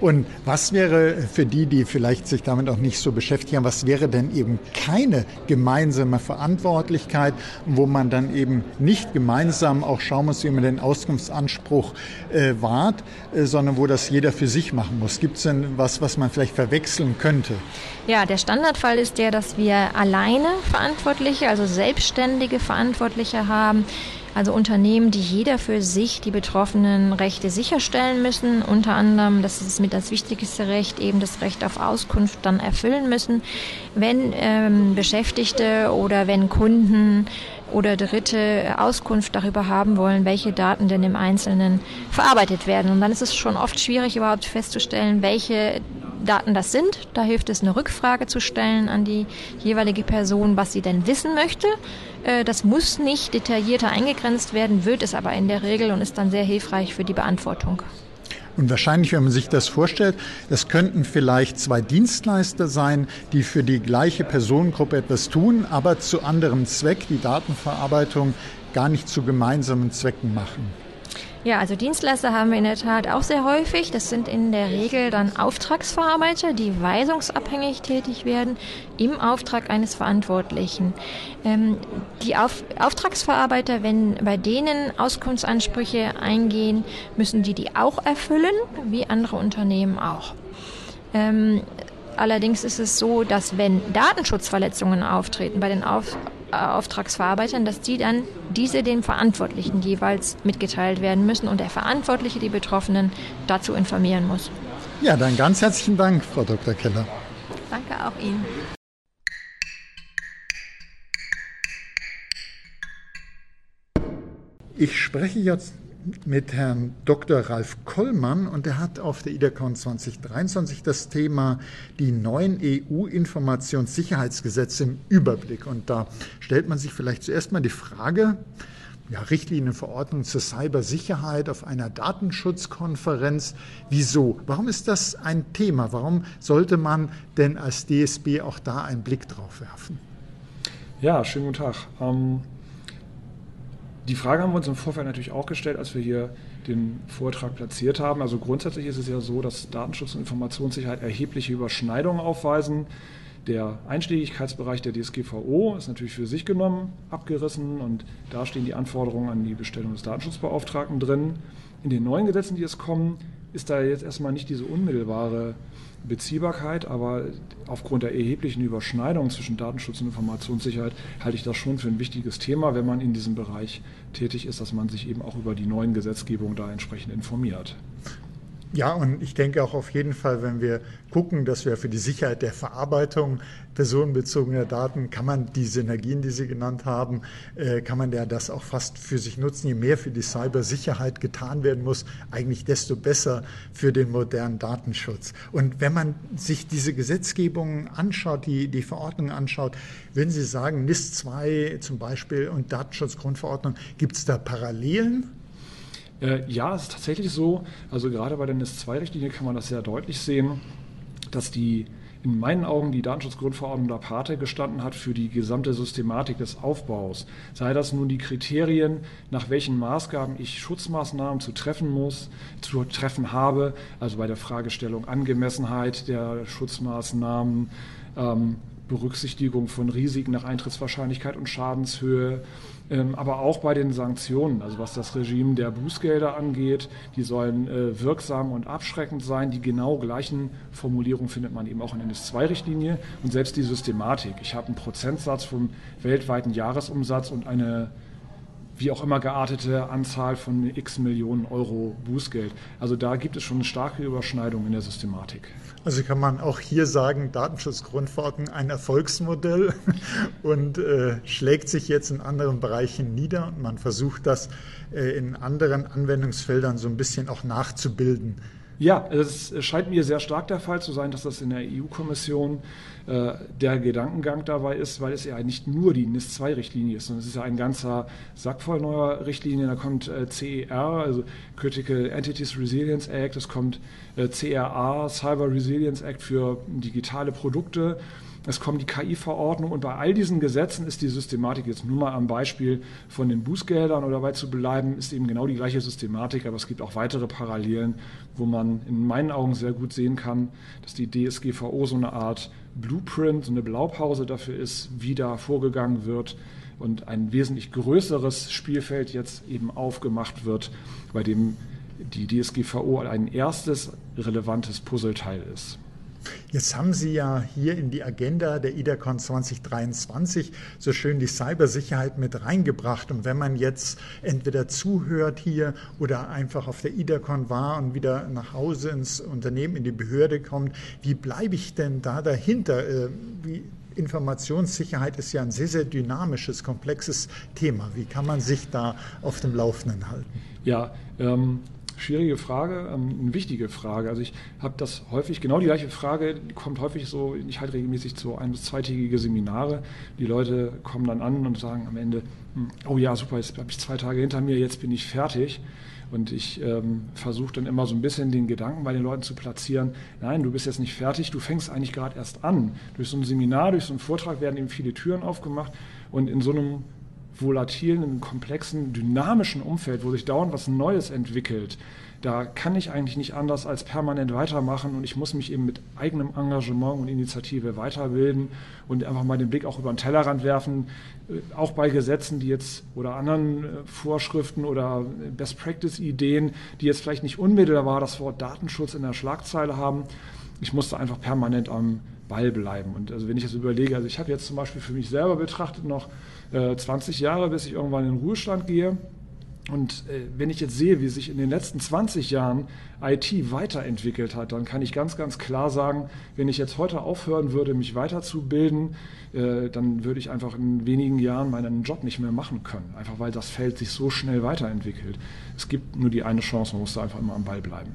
Und was wäre für die, die vielleicht sich damit auch nicht so beschäftigen, was wäre denn eben keine gemeinsame Verantwortlichkeit, wo man dann eben nicht gemeinsam auch schauen muss, wie man den Auskunftsanspruch äh, wahrt, äh, sondern wo das jeder für sich machen muss? Gibt es denn was, was man vielleicht verwechseln könnte? Ja, der Standardfall ist der, dass wir alleine Verantwortliche, also selbstständige Verantwortliche haben, also Unternehmen, die jeder für sich die betroffenen Rechte sicherstellen müssen. Unter anderem, das ist mit das wichtigste Recht, eben das Recht auf Auskunft dann erfüllen müssen. Wenn ähm, Beschäftigte oder wenn Kunden oder Dritte Auskunft darüber haben wollen, welche Daten denn im Einzelnen verarbeitet werden. Und dann ist es schon oft schwierig, überhaupt festzustellen, welche Daten das sind. Da hilft es, eine Rückfrage zu stellen an die jeweilige Person, was sie denn wissen möchte. Äh, das muss nicht detaillierter eingegrenzt werden, wird es aber in der Regel und ist dann sehr hilfreich für die Beantwortung. Und wahrscheinlich, wenn man sich das vorstellt, das könnten vielleicht zwei Dienstleister sein, die für die gleiche Personengruppe etwas tun, aber zu anderem Zweck die Datenverarbeitung gar nicht zu gemeinsamen Zwecken machen. Ja, also Dienstleister haben wir in der Tat auch sehr häufig. Das sind in der Regel dann Auftragsverarbeiter, die weisungsabhängig tätig werden im Auftrag eines Verantwortlichen. Ähm, die Auf Auftragsverarbeiter, wenn bei denen Auskunftsansprüche eingehen, müssen die die auch erfüllen, wie andere Unternehmen auch. Ähm, allerdings ist es so, dass wenn Datenschutzverletzungen auftreten bei den Auf Auftragsverarbeitern, dass die dann diese den Verantwortlichen jeweils mitgeteilt werden müssen und der Verantwortliche die Betroffenen dazu informieren muss. Ja, dann ganz herzlichen Dank, Frau Dr. Keller. Danke auch Ihnen. Ich spreche jetzt mit Herrn Dr. Ralf Kollmann und er hat auf der IDACON 2023 das Thema die neuen EU-Informationssicherheitsgesetze im Überblick. Und da stellt man sich vielleicht zuerst mal die Frage, ja, Richtlinienverordnung zur Cybersicherheit auf einer Datenschutzkonferenz. Wieso? Warum ist das ein Thema? Warum sollte man denn als DSB auch da einen Blick drauf werfen? Ja, schönen guten Tag. Ähm die Frage haben wir uns im Vorfeld natürlich auch gestellt, als wir hier den Vortrag platziert haben. Also grundsätzlich ist es ja so, dass Datenschutz und Informationssicherheit erhebliche Überschneidungen aufweisen. Der Einschlägigkeitsbereich der DSGVO ist natürlich für sich genommen abgerissen und da stehen die Anforderungen an die Bestellung des Datenschutzbeauftragten drin. In den neuen Gesetzen, die es kommen, ist da jetzt erstmal nicht diese unmittelbare Beziehbarkeit, aber aufgrund der erheblichen Überschneidung zwischen Datenschutz und Informationssicherheit halte ich das schon für ein wichtiges Thema, wenn man in diesem Bereich tätig ist, dass man sich eben auch über die neuen Gesetzgebungen da entsprechend informiert. Ja, und ich denke auch auf jeden Fall, wenn wir gucken, dass wir für die Sicherheit der Verarbeitung personenbezogener Daten, kann man die Synergien, die Sie genannt haben, äh, kann man ja das auch fast für sich nutzen. Je mehr für die Cybersicherheit getan werden muss, eigentlich desto besser für den modernen Datenschutz. Und wenn man sich diese Gesetzgebung anschaut, die, die Verordnungen anschaut, würden Sie sagen, NIS 2 zum Beispiel und Datenschutzgrundverordnung, gibt es da Parallelen? Äh, ja, es ist tatsächlich so. Also gerade bei der NIS-2-Richtlinie kann man das sehr deutlich sehen, dass die in meinen Augen die Datenschutzgrundverordnung der Pate gestanden hat für die gesamte Systematik des Aufbaus. Sei das nun die Kriterien, nach welchen Maßgaben ich Schutzmaßnahmen zu treffen muss, zu treffen habe, also bei der Fragestellung Angemessenheit der Schutzmaßnahmen, ähm, Berücksichtigung von Risiken nach Eintrittswahrscheinlichkeit und Schadenshöhe, aber auch bei den Sanktionen, also was das Regime der Bußgelder angeht, die sollen äh, wirksam und abschreckend sein. Die genau gleichen Formulierungen findet man eben auch in der NIS-2-Richtlinie und selbst die Systematik. Ich habe einen Prozentsatz vom weltweiten Jahresumsatz und eine wie auch immer geartete Anzahl von x Millionen Euro Bußgeld. Also da gibt es schon eine starke Überschneidung in der Systematik. Also kann man auch hier sagen, Datenschutzgrundverordnung ein Erfolgsmodell und äh, schlägt sich jetzt in anderen Bereichen nieder und man versucht das äh, in anderen Anwendungsfeldern so ein bisschen auch nachzubilden. Ja, es scheint mir sehr stark der Fall zu sein, dass das in der EU-Kommission äh, der Gedankengang dabei ist, weil es ja nicht nur die NIS-2-Richtlinie ist, sondern es ist ja ein ganzer Sack voll neuer Richtlinien. Da kommt äh, CER, also Critical Entities Resilience Act, es kommt äh, CRA, Cyber Resilience Act für digitale Produkte es kommt die KI-Verordnung und bei all diesen Gesetzen ist die Systematik jetzt nur mal am Beispiel von den Bußgeldern oder dabei zu bleiben, ist eben genau die gleiche Systematik, aber es gibt auch weitere Parallelen, wo man in meinen Augen sehr gut sehen kann, dass die DSGVO so eine Art Blueprint, so eine Blaupause dafür ist, wie da vorgegangen wird und ein wesentlich größeres Spielfeld jetzt eben aufgemacht wird, bei dem die DSGVO ein erstes relevantes Puzzleteil ist. Jetzt haben Sie ja hier in die Agenda der IDACON 2023 so schön die Cybersicherheit mit reingebracht. Und wenn man jetzt entweder zuhört hier oder einfach auf der IDACON war und wieder nach Hause ins Unternehmen, in die Behörde kommt, wie bleibe ich denn da dahinter? Äh, wie Informationssicherheit ist ja ein sehr, sehr dynamisches, komplexes Thema. Wie kann man sich da auf dem Laufenden halten? Ja, ähm, schwierige Frage, ähm, eine wichtige Frage. Also ich habe das häufig, genau die gleiche Frage kommt häufig so, ich halte regelmäßig so ein- bis zweitägige Seminare. Die Leute kommen dann an und sagen am Ende, hm, oh ja, super, jetzt habe ich zwei Tage hinter mir, jetzt bin ich fertig. Und ich ähm, versuche dann immer so ein bisschen den Gedanken bei den Leuten zu platzieren, nein, du bist jetzt nicht fertig, du fängst eigentlich gerade erst an. Durch so ein Seminar, durch so einen Vortrag werden eben viele Türen aufgemacht und in so einem volatilen, komplexen, dynamischen Umfeld, wo sich dauernd was Neues entwickelt, da kann ich eigentlich nicht anders als permanent weitermachen und ich muss mich eben mit eigenem Engagement und Initiative weiterbilden und einfach mal den Blick auch über den Tellerrand werfen, äh, auch bei Gesetzen, die jetzt oder anderen äh, Vorschriften oder Best Practice Ideen, die jetzt vielleicht nicht unmittelbar das Wort Datenschutz in der Schlagzeile haben. Ich musste einfach permanent am Ball bleiben. Und also wenn ich das überlege, also ich habe jetzt zum Beispiel für mich selber betrachtet noch äh, 20 Jahre, bis ich irgendwann in den Ruhestand gehe. Und äh, wenn ich jetzt sehe, wie sich in den letzten 20 Jahren IT weiterentwickelt hat, dann kann ich ganz, ganz klar sagen, wenn ich jetzt heute aufhören würde, mich weiterzubilden, äh, dann würde ich einfach in wenigen Jahren meinen Job nicht mehr machen können. Einfach weil das Feld sich so schnell weiterentwickelt. Es gibt nur die eine Chance, man muss da einfach immer am Ball bleiben.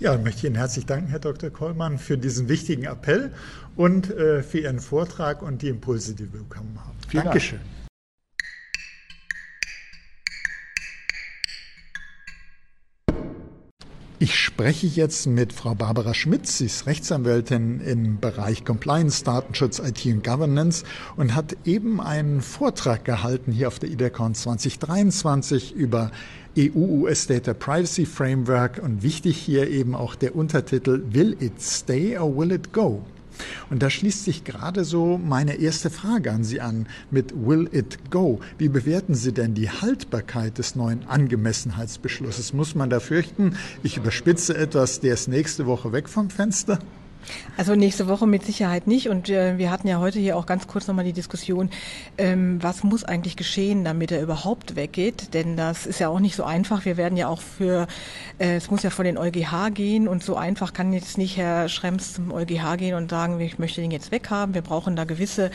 Ja, ich möchte Ihnen herzlich danken, Herr Dr. Kollmann, für diesen wichtigen Appell und äh, für Ihren Vortrag und die Impulse, die wir bekommen haben. Vielen Dankeschön. Dank. Ich spreche jetzt mit Frau Barbara Schmitz. Sie ist Rechtsanwältin im Bereich Compliance, Datenschutz, IT und Governance und hat eben einen Vortrag gehalten hier auf der IDECON 2023 über EU-US Data Privacy Framework und wichtig hier eben auch der Untertitel Will it stay or will it go? Und da schließt sich gerade so meine erste Frage an Sie an mit Will it go? Wie bewerten Sie denn die Haltbarkeit des neuen Angemessenheitsbeschlusses? Muss man da fürchten, ich überspitze etwas, der ist nächste Woche weg vom Fenster? Also nächste Woche mit Sicherheit nicht. Und äh, wir hatten ja heute hier auch ganz kurz nochmal die Diskussion, ähm, was muss eigentlich geschehen, damit er überhaupt weggeht? Denn das ist ja auch nicht so einfach. Wir werden ja auch für, äh, es muss ja vor den EuGH gehen und so einfach kann jetzt nicht Herr Schrems zum EuGH gehen und sagen, ich möchte den jetzt weghaben. Wir brauchen da gewisse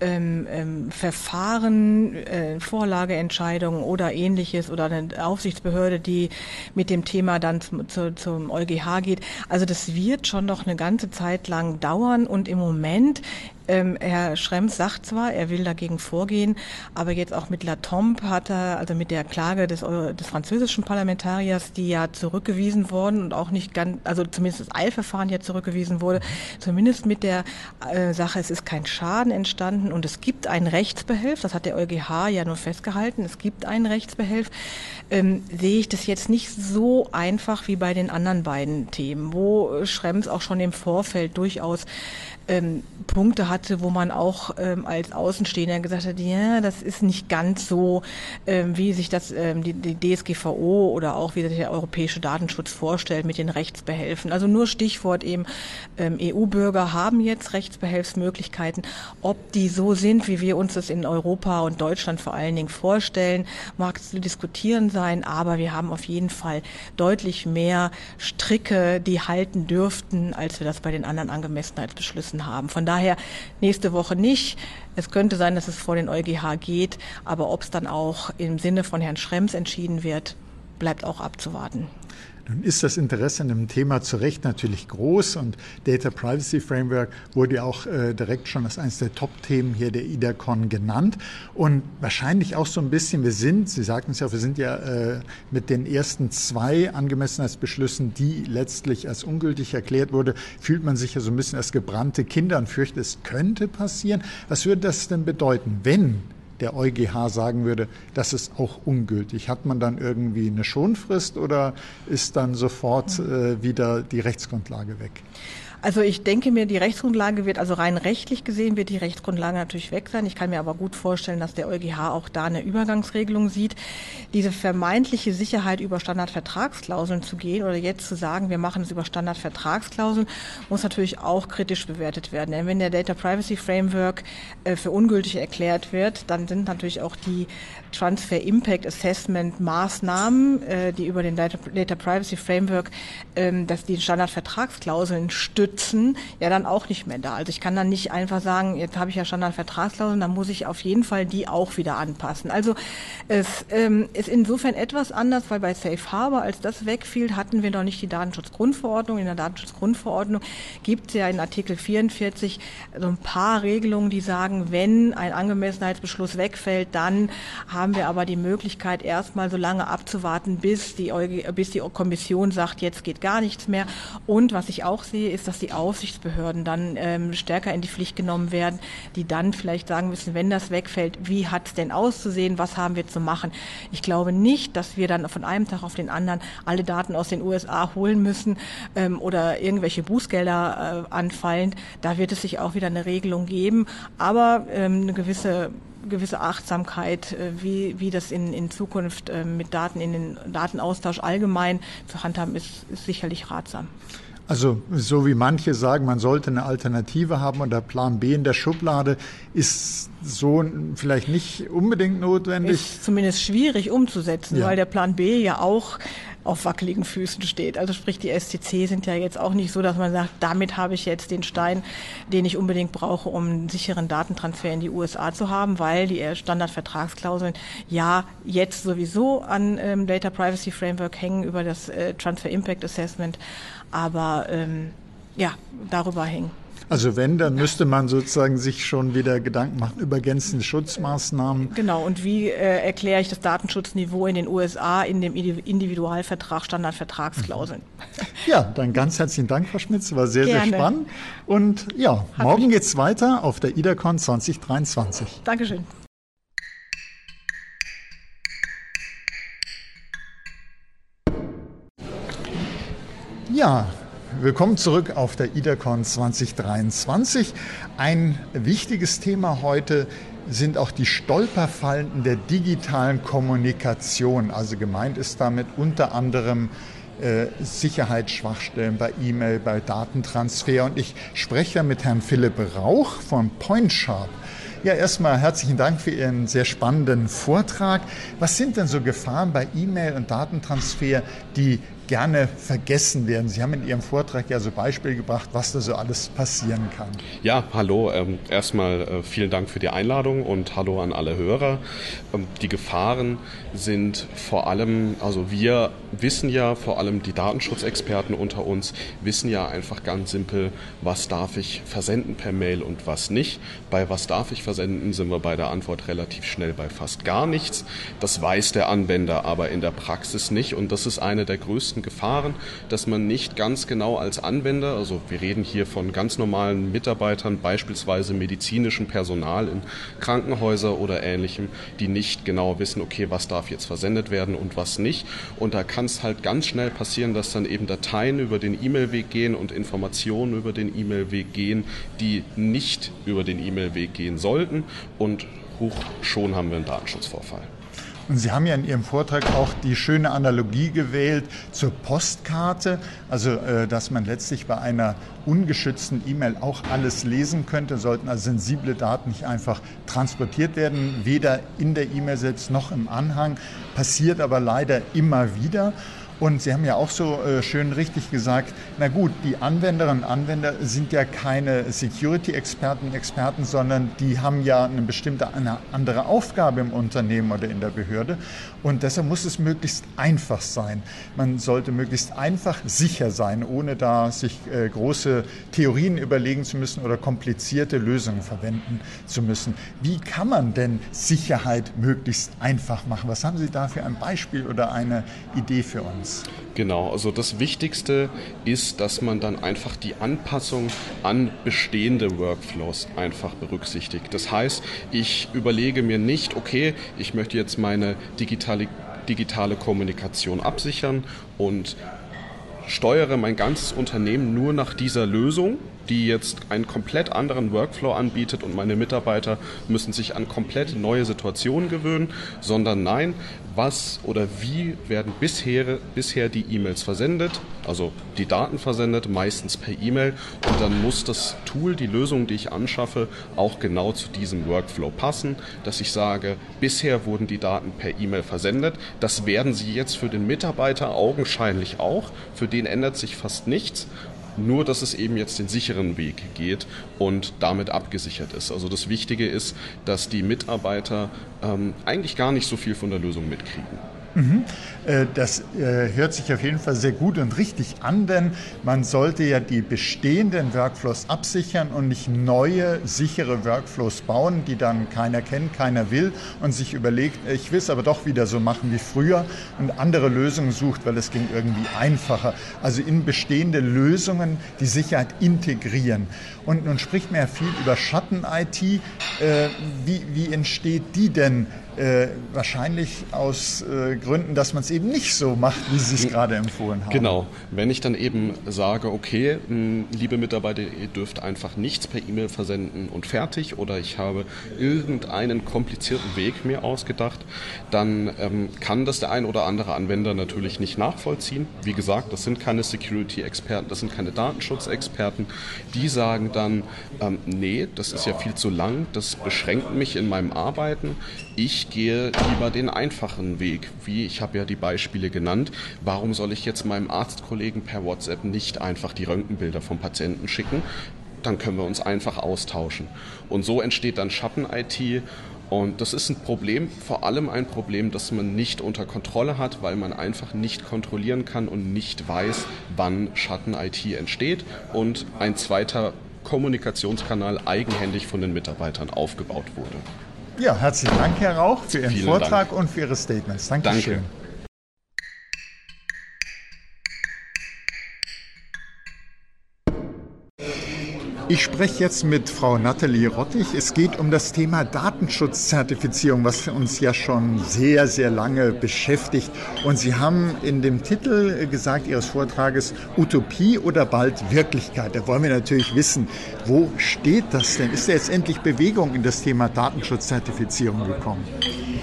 ähm, ähm, Verfahren, äh, Vorlageentscheidungen oder ähnliches oder eine Aufsichtsbehörde, die mit dem Thema dann zum, zu, zum EuGH geht. Also das wird schon noch eine ganze Zeit lang dauern und im Moment ähm, Herr Schrems sagt zwar, er will dagegen vorgehen, aber jetzt auch mit La Tombe hat er, also mit der Klage des, des französischen Parlamentariers, die ja zurückgewiesen worden und auch nicht ganz, also zumindest das Eilverfahren ja zurückgewiesen wurde, zumindest mit der äh, Sache, es ist kein Schaden entstanden und es gibt einen Rechtsbehelf, das hat der EuGH ja nur festgehalten, es gibt einen Rechtsbehelf, ähm, sehe ich das jetzt nicht so einfach wie bei den anderen beiden Themen, wo Schrems auch schon im Vorfeld durchaus ähm, Punkte hatte, wo man auch ähm, als Außenstehender gesagt hat, ja, das ist nicht ganz so, ähm, wie sich das ähm, die, die DSGVO oder auch wie sich der europäische Datenschutz vorstellt mit den Rechtsbehelfen. Also nur Stichwort eben, ähm, EU-Bürger haben jetzt Rechtsbehelfsmöglichkeiten. Ob die so sind, wie wir uns das in Europa und Deutschland vor allen Dingen vorstellen, mag zu diskutieren sein, aber wir haben auf jeden Fall deutlich mehr Stricke, die halten dürften, als wir das bei den anderen Angemessenheitsbeschlüssen haben. Von daher nächste Woche nicht. Es könnte sein, dass es vor den EuGH geht, aber ob es dann auch im Sinne von Herrn Schrems entschieden wird, bleibt auch abzuwarten. Nun ist das Interesse an dem Thema zu Recht natürlich groß und Data Privacy Framework wurde ja auch äh, direkt schon als eines der Top-Themen hier der IDACON genannt und wahrscheinlich auch so ein bisschen, wir sind, Sie sagten es ja, wir sind ja äh, mit den ersten zwei Angemessenheitsbeschlüssen, die letztlich als ungültig erklärt wurde, fühlt man sich ja so ein bisschen als gebrannte Kinder und fürchtet, es könnte passieren. Was würde das denn bedeuten, wenn der EuGH sagen würde, das ist auch ungültig? Hat man dann irgendwie eine Schonfrist oder ist dann sofort äh, wieder die Rechtsgrundlage weg? Also ich denke mir, die Rechtsgrundlage wird, also rein rechtlich gesehen, wird die Rechtsgrundlage natürlich weg sein. Ich kann mir aber gut vorstellen, dass der EuGH auch da eine Übergangsregelung sieht. Diese vermeintliche Sicherheit über Standardvertragsklauseln zu gehen oder jetzt zu sagen, wir machen es über Standardvertragsklauseln, muss natürlich auch kritisch bewertet werden. Denn wenn der Data Privacy Framework äh, für ungültig erklärt wird, dann sind natürlich auch die Transfer Impact Assessment Maßnahmen, äh, die über den Data, Privacy Framework, ähm, dass die Standardvertragsklauseln stützen, ja dann auch nicht mehr da. Also ich kann dann nicht einfach sagen, jetzt habe ich ja Standardvertragsklauseln, dann muss ich auf jeden Fall die auch wieder anpassen. Also es ähm, ist insofern etwas anders, weil bei Safe Harbor, als das wegfiel, hatten wir noch nicht die Datenschutzgrundverordnung. In der Datenschutzgrundverordnung gibt es ja in Artikel 44 so ein paar Regelungen, die sagen, wenn ein Angemessenheitsbeschluss wegfällt, dann haben wir aber die Möglichkeit, erstmal so lange abzuwarten, bis die, bis die Kommission sagt, jetzt geht gar nichts mehr. Und was ich auch sehe, ist, dass die Aufsichtsbehörden dann ähm, stärker in die Pflicht genommen werden, die dann vielleicht sagen müssen, wenn das wegfällt, wie hat es denn auszusehen, was haben wir zu machen. Ich glaube nicht, dass wir dann von einem Tag auf den anderen alle Daten aus den USA holen müssen ähm, oder irgendwelche Bußgelder äh, anfallen. Da wird es sich auch wieder eine Regelung geben, aber ähm, eine gewisse gewisse Achtsamkeit, äh, wie, wie das in, in Zukunft äh, mit Daten in den Datenaustausch allgemein zu handhaben ist, ist sicherlich ratsam. Also so wie manche sagen, man sollte eine Alternative haben und der Plan B in der Schublade ist so vielleicht nicht unbedingt notwendig. Ist zumindest schwierig umzusetzen, ja. weil der Plan B ja auch auf wackeligen Füßen steht. Also sprich, die STC sind ja jetzt auch nicht so, dass man sagt, damit habe ich jetzt den Stein, den ich unbedingt brauche, um einen sicheren Datentransfer in die USA zu haben, weil die Standardvertragsklauseln ja jetzt sowieso an ähm, Data Privacy Framework hängen über das äh, Transfer Impact Assessment, aber ähm, ja, darüber hängen. Also wenn, dann müsste man sozusagen sich schon wieder Gedanken machen über gänzende Schutzmaßnahmen. Genau, und wie äh, erkläre ich das Datenschutzniveau in den USA in dem Individualvertrag, Standardvertragsklauseln? Ja, dann ganz herzlichen Dank, Frau Schmitz, war sehr, Gerne. sehr spannend. Und ja, Hat morgen geht es weiter auf der IDACON 2023. Dankeschön. Ja, Willkommen zurück auf der IDACON 2023. Ein wichtiges Thema heute sind auch die Stolperfallen der digitalen Kommunikation. Also gemeint ist damit unter anderem äh, Sicherheitsschwachstellen bei E-Mail, bei Datentransfer. Und ich spreche mit Herrn Philipp Rauch von PointSharp. Ja, erstmal herzlichen Dank für Ihren sehr spannenden Vortrag. Was sind denn so Gefahren bei E-Mail und Datentransfer, die gerne vergessen werden. Sie haben in Ihrem Vortrag ja so Beispiele gebracht, was da so alles passieren kann. Ja, hallo. Ähm, erstmal äh, vielen Dank für die Einladung und hallo an alle Hörer. Ähm, die Gefahren sind vor allem, also wir wissen ja, vor allem die Datenschutzexperten unter uns, wissen ja einfach ganz simpel, was darf ich versenden per Mail und was nicht. Bei was darf ich versenden, sind wir bei der Antwort relativ schnell bei fast gar nichts. Das weiß der Anwender aber in der Praxis nicht und das ist eine der größten größten Gefahren, dass man nicht ganz genau als Anwender, also wir reden hier von ganz normalen Mitarbeitern, beispielsweise medizinischem Personal in Krankenhäuser oder ähnlichem, die nicht genau wissen, okay, was darf jetzt versendet werden und was nicht. Und da kann es halt ganz schnell passieren, dass dann eben Dateien über den E-Mail-Weg gehen und Informationen über den E-Mail-Weg gehen, die nicht über den E-Mail-Weg gehen sollten. Und hoch schon haben wir einen Datenschutzvorfall. Und Sie haben ja in Ihrem Vortrag auch die schöne Analogie gewählt zur Postkarte, also äh, dass man letztlich bei einer ungeschützten E-Mail auch alles lesen könnte, sollten also sensible Daten nicht einfach transportiert werden, weder in der E-Mail selbst noch im Anhang, passiert aber leider immer wieder. Und Sie haben ja auch so äh, schön richtig gesagt, na gut, die Anwenderinnen und Anwender sind ja keine Security-Experten, Experten, sondern die haben ja eine bestimmte eine andere Aufgabe im Unternehmen oder in der Behörde. Und deshalb muss es möglichst einfach sein. Man sollte möglichst einfach sicher sein, ohne da sich äh, große Theorien überlegen zu müssen oder komplizierte Lösungen verwenden zu müssen. Wie kann man denn Sicherheit möglichst einfach machen? Was haben Sie da für ein Beispiel oder eine Idee für uns? Genau, also das Wichtigste ist, dass man dann einfach die Anpassung an bestehende Workflows einfach berücksichtigt. Das heißt, ich überlege mir nicht, okay, ich möchte jetzt meine digitale, digitale Kommunikation absichern und steuere mein ganzes Unternehmen nur nach dieser Lösung, die jetzt einen komplett anderen Workflow anbietet und meine Mitarbeiter müssen sich an komplett neue Situationen gewöhnen, sondern nein, was oder wie werden bisher, bisher die E-Mails versendet, also die Daten versendet, meistens per E-Mail. Und dann muss das Tool, die Lösung, die ich anschaffe, auch genau zu diesem Workflow passen, dass ich sage, bisher wurden die Daten per E-Mail versendet, das werden sie jetzt für den Mitarbeiter augenscheinlich auch, für den ändert sich fast nichts nur, dass es eben jetzt den sicheren Weg geht und damit abgesichert ist. Also das Wichtige ist, dass die Mitarbeiter ähm, eigentlich gar nicht so viel von der Lösung mitkriegen. Mhm. Äh, das äh, hört sich auf jeden Fall sehr gut und richtig an, denn man sollte ja die bestehenden Workflows absichern und nicht neue, sichere Workflows bauen, die dann keiner kennt, keiner will und sich überlegt, ich will es aber doch wieder so machen wie früher und andere Lösungen sucht, weil es ging irgendwie einfacher. Also in bestehende Lösungen die Sicherheit integrieren. Und nun spricht man ja viel über Schatten-IT. Äh, wie, wie entsteht die denn äh, wahrscheinlich aus äh, Gründen, dass man es eben nicht so macht, wie Sie es gerade empfohlen haben. Genau. Wenn ich dann eben sage, okay, mh, liebe Mitarbeiter, ihr dürft einfach nichts per E-Mail versenden und fertig oder ich habe irgendeinen komplizierten Weg mir ausgedacht, dann ähm, kann das der ein oder andere Anwender natürlich nicht nachvollziehen. Wie gesagt, das sind keine Security-Experten, das sind keine Datenschutzexperten. Die sagen dann, ähm, nee, das ist ja viel zu lang, das beschränkt mich in meinem Arbeiten. Ich ich gehe lieber den einfachen Weg, wie ich habe ja die Beispiele genannt. Warum soll ich jetzt meinem Arztkollegen per WhatsApp nicht einfach die Röntgenbilder vom Patienten schicken? Dann können wir uns einfach austauschen. Und so entsteht dann Schatten-IT und das ist ein Problem, vor allem ein Problem, das man nicht unter Kontrolle hat, weil man einfach nicht kontrollieren kann und nicht weiß, wann Schatten-IT entsteht und ein zweiter Kommunikationskanal eigenhändig von den Mitarbeitern aufgebaut wurde. Ja, herzlichen Dank, Herr Rauch, für Ihren Vielen Vortrag Dank. und für Ihre Statements. Dankeschön. Danke. Ich spreche jetzt mit Frau Nathalie Rottig. Es geht um das Thema Datenschutzzertifizierung, was uns ja schon sehr, sehr lange beschäftigt. Und Sie haben in dem Titel gesagt Ihres Vortrages Utopie oder bald Wirklichkeit. Da wollen wir natürlich wissen, wo steht das denn? Ist da jetzt endlich Bewegung in das Thema Datenschutzzertifizierung gekommen?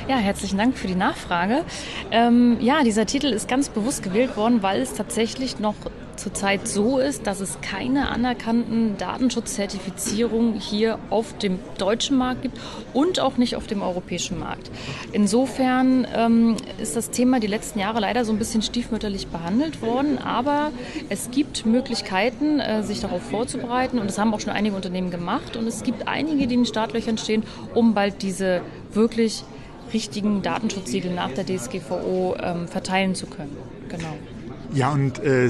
Ja, herzlichen Dank für die Nachfrage. Ähm, ja, dieser Titel ist ganz bewusst gewählt worden, weil es tatsächlich noch zurzeit so ist, dass es keine anerkannten Datenschutzzertifizierungen hier auf dem deutschen Markt gibt und auch nicht auf dem europäischen Markt. Insofern ähm, ist das Thema die letzten Jahre leider so ein bisschen stiefmütterlich behandelt worden, aber es gibt Möglichkeiten, äh, sich darauf vorzubereiten und das haben auch schon einige Unternehmen gemacht und es gibt einige, die in den Startlöchern stehen, um bald diese wirklich richtigen Datenschutzsiegel nach der DSGVO ähm, verteilen zu können. Genau. Ja, und äh,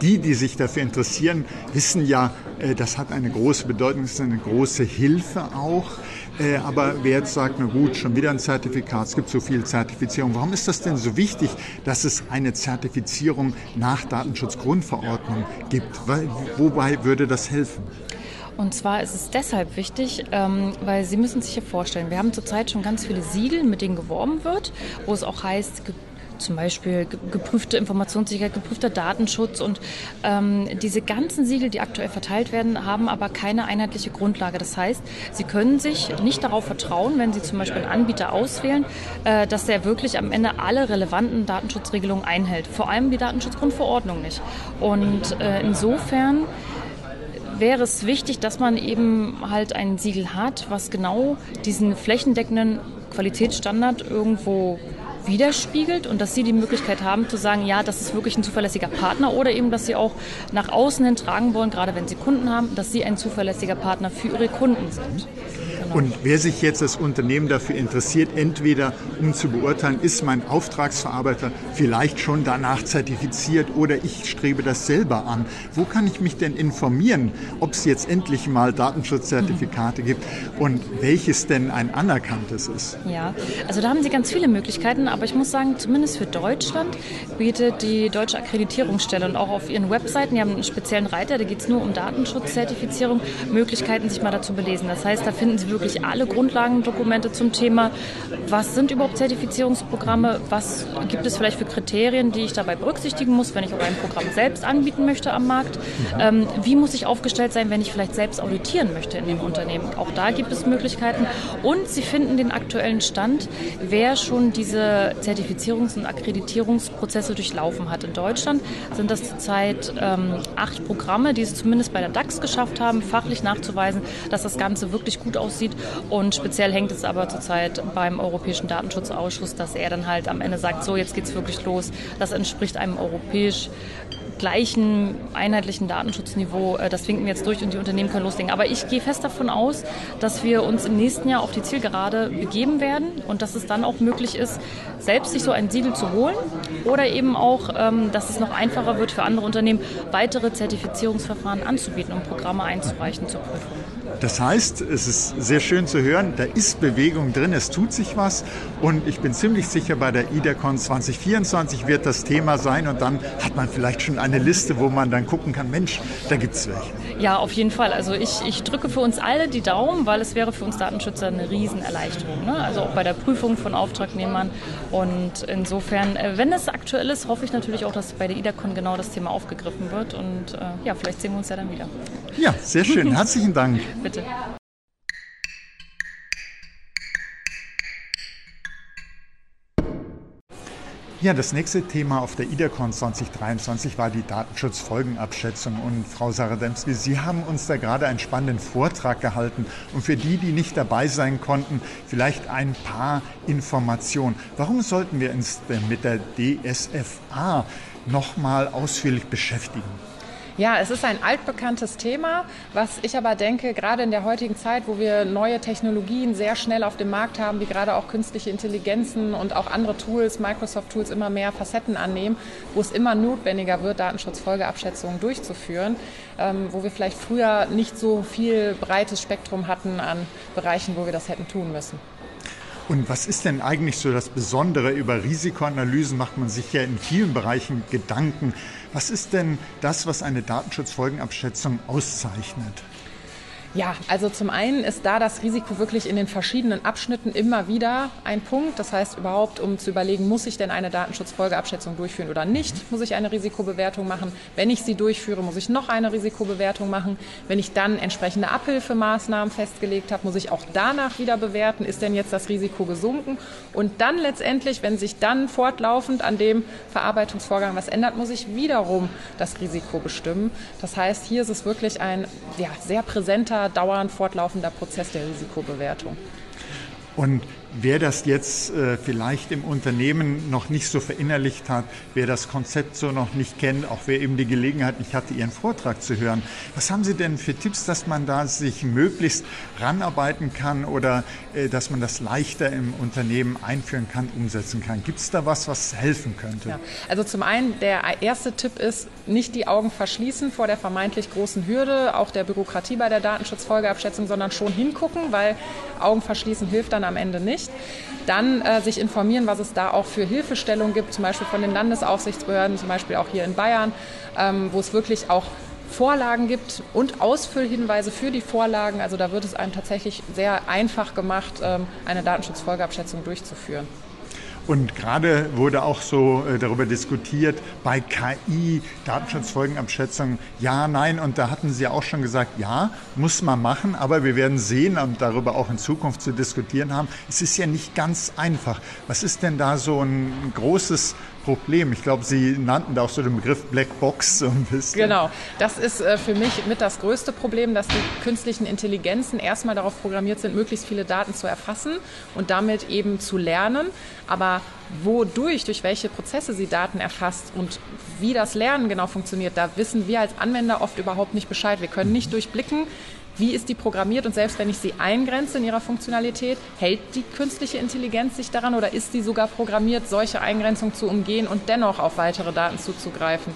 die, die sich dafür interessieren, wissen ja, äh, das hat eine große Bedeutung, das ist eine große Hilfe auch. Äh, aber wer jetzt sagt, na gut, schon wieder ein Zertifikat, es gibt so viel Zertifizierung, warum ist das denn so wichtig, dass es eine Zertifizierung nach Datenschutzgrundverordnung gibt? Wobei würde das helfen? Und zwar ist es deshalb wichtig, ähm, weil Sie müssen sich hier vorstellen, wir haben zurzeit schon ganz viele Siegel, mit denen geworben wird, wo es auch heißt, zum Beispiel geprüfte Informationssicherheit, geprüfter Datenschutz und ähm, diese ganzen Siegel, die aktuell verteilt werden, haben aber keine einheitliche Grundlage. Das heißt, Sie können sich nicht darauf vertrauen, wenn Sie zum Beispiel einen Anbieter auswählen, äh, dass der wirklich am Ende alle relevanten Datenschutzregelungen einhält. Vor allem die Datenschutzgrundverordnung nicht. Und äh, insofern wäre es wichtig, dass man eben halt ein Siegel hat, was genau diesen flächendeckenden Qualitätsstandard irgendwo widerspiegelt und dass sie die Möglichkeit haben zu sagen, ja, das ist wirklich ein zuverlässiger Partner oder eben, dass sie auch nach außen hin tragen wollen, gerade wenn sie Kunden haben, dass sie ein zuverlässiger Partner für ihre Kunden sind. Genau. Und wer sich jetzt als Unternehmen dafür interessiert, entweder um zu beurteilen, ist mein Auftragsverarbeiter vielleicht schon danach zertifiziert oder ich strebe das selber an. Wo kann ich mich denn informieren, ob es jetzt endlich mal Datenschutzzertifikate mhm. gibt und welches denn ein anerkanntes ist? Ja, also da haben Sie ganz viele Möglichkeiten, aber ich muss sagen, zumindest für Deutschland bietet die Deutsche Akkreditierungsstelle und auch auf ihren Webseiten, die haben einen speziellen Reiter, da geht es nur um Datenschutzzertifizierung, Möglichkeiten, sich mal dazu belesen. Das heißt, da finden Sie wirklich alle Grundlagendokumente zum Thema, was sind überhaupt Zertifizierungsprogramme, was gibt es vielleicht für Kriterien, die ich dabei berücksichtigen muss, wenn ich auch ein Programm selbst anbieten möchte am Markt. Ähm, wie muss ich aufgestellt sein, wenn ich vielleicht selbst auditieren möchte in dem Unternehmen. Auch da gibt es Möglichkeiten. Und Sie finden den aktuellen Stand, wer schon diese Zertifizierungs- und Akkreditierungsprozesse durchlaufen hat. In Deutschland sind das zurzeit ähm, acht Programme, die es zumindest bei der DAX geschafft haben, fachlich nachzuweisen, dass das Ganze wirklich gut aussieht aussieht. Und speziell hängt es aber zurzeit beim Europäischen Datenschutzausschuss, dass er dann halt am Ende sagt, so jetzt geht es wirklich los. Das entspricht einem europäisch gleichen einheitlichen Datenschutzniveau. Äh, das winken wir jetzt durch und die Unternehmen können loslegen. Aber ich gehe fest davon aus, dass wir uns im nächsten Jahr auf die Zielgerade begeben werden und dass es dann auch möglich ist, selbst sich so ein Siegel zu holen oder eben auch, ähm, dass es noch einfacher wird für andere Unternehmen, weitere Zertifizierungsverfahren anzubieten, um Programme einzureichen zur Prüfung. Das heißt, es ist sehr schön zu hören, da ist Bewegung drin, es tut sich was und ich bin ziemlich sicher, bei der IDECON 2024 wird das Thema sein und dann hat man vielleicht schon eine Liste, wo man dann gucken kann, Mensch, da gibt es welche. Ja, auf jeden Fall. Also ich, ich drücke für uns alle die Daumen, weil es wäre für uns Datenschützer eine Riesenerleichterung. Ne? Also auch bei der Prüfung von Auftragnehmern und insofern, äh, wenn es aktuell ist, hoffe ich natürlich auch, dass bei der IDECON genau das Thema aufgegriffen wird und äh, ja, vielleicht sehen wir uns ja dann wieder. Ja, sehr schön. Herzlichen Dank. Bitte. Ja, das nächste Thema auf der IDACON 2023 war die Datenschutzfolgenabschätzung. Und Frau Sarademski, Sie haben uns da gerade einen spannenden Vortrag gehalten. Und für die, die nicht dabei sein konnten, vielleicht ein paar Informationen. Warum sollten wir uns denn mit der DSFA nochmal ausführlich beschäftigen? Ja, es ist ein altbekanntes Thema, was ich aber denke, gerade in der heutigen Zeit, wo wir neue Technologien sehr schnell auf dem Markt haben, wie gerade auch künstliche Intelligenzen und auch andere Tools, Microsoft-Tools immer mehr Facetten annehmen, wo es immer notwendiger wird, Datenschutzfolgeabschätzungen durchzuführen, ähm, wo wir vielleicht früher nicht so viel breites Spektrum hatten an Bereichen, wo wir das hätten tun müssen. Und was ist denn eigentlich so das Besondere? Über Risikoanalysen macht man sich ja in vielen Bereichen Gedanken. Was ist denn das, was eine Datenschutzfolgenabschätzung auszeichnet? Ja, also zum einen ist da das Risiko wirklich in den verschiedenen Abschnitten immer wieder ein Punkt. Das heißt überhaupt, um zu überlegen, muss ich denn eine Datenschutzfolgeabschätzung durchführen oder nicht, muss ich eine Risikobewertung machen. Wenn ich sie durchführe, muss ich noch eine Risikobewertung machen. Wenn ich dann entsprechende Abhilfemaßnahmen festgelegt habe, muss ich auch danach wieder bewerten, ist denn jetzt das Risiko gesunken. Und dann letztendlich, wenn sich dann fortlaufend an dem Verarbeitungsvorgang was ändert, muss ich wiederum das Risiko bestimmen. Das heißt, hier ist es wirklich ein ja, sehr präsenter dauernd fortlaufender Prozess der Risikobewertung. Und wer das jetzt äh, vielleicht im Unternehmen noch nicht so verinnerlicht hat, wer das Konzept so noch nicht kennt, auch wer eben die Gelegenheit nicht hatte, Ihren Vortrag zu hören, was haben Sie denn für Tipps, dass man da sich möglichst ranarbeiten kann oder dass man das leichter im Unternehmen einführen kann, umsetzen kann? Gibt es da was, was helfen könnte? Ja. Also zum einen, der erste Tipp ist, nicht die Augen verschließen vor der vermeintlich großen Hürde, auch der Bürokratie bei der Datenschutzfolgeabschätzung, sondern schon hingucken, weil Augen verschließen hilft dann am Ende nicht. Dann äh, sich informieren, was es da auch für Hilfestellungen gibt, zum Beispiel von den Landesaufsichtsbehörden, zum Beispiel auch hier in Bayern, ähm, wo es wirklich auch Vorlagen gibt und Ausfüllhinweise für die Vorlagen. Also da wird es einem tatsächlich sehr einfach gemacht, ähm, eine Datenschutzfolgeabschätzung durchzuführen. Und gerade wurde auch so äh, darüber diskutiert, bei KI, Datenschutzfolgenabschätzung, ja, nein. Und da hatten Sie auch schon gesagt, ja, muss man machen, aber wir werden sehen und darüber auch in Zukunft zu diskutieren haben. Es ist ja nicht ganz einfach. Was ist denn da so ein großes Problem. Ich glaube, Sie nannten da auch so den Begriff Black Box so ein bisschen. Genau, das ist äh, für mich mit das größte Problem, dass die künstlichen Intelligenzen erstmal darauf programmiert sind, möglichst viele Daten zu erfassen und damit eben zu lernen. Aber wodurch, durch welche Prozesse sie Daten erfasst und wie das Lernen genau funktioniert, da wissen wir als Anwender oft überhaupt nicht Bescheid. Wir können nicht durchblicken, wie ist die programmiert und selbst wenn ich sie eingrenze in ihrer Funktionalität, hält die künstliche Intelligenz sich daran oder ist sie sogar programmiert, solche Eingrenzungen zu umgehen und dennoch auf weitere Daten zuzugreifen?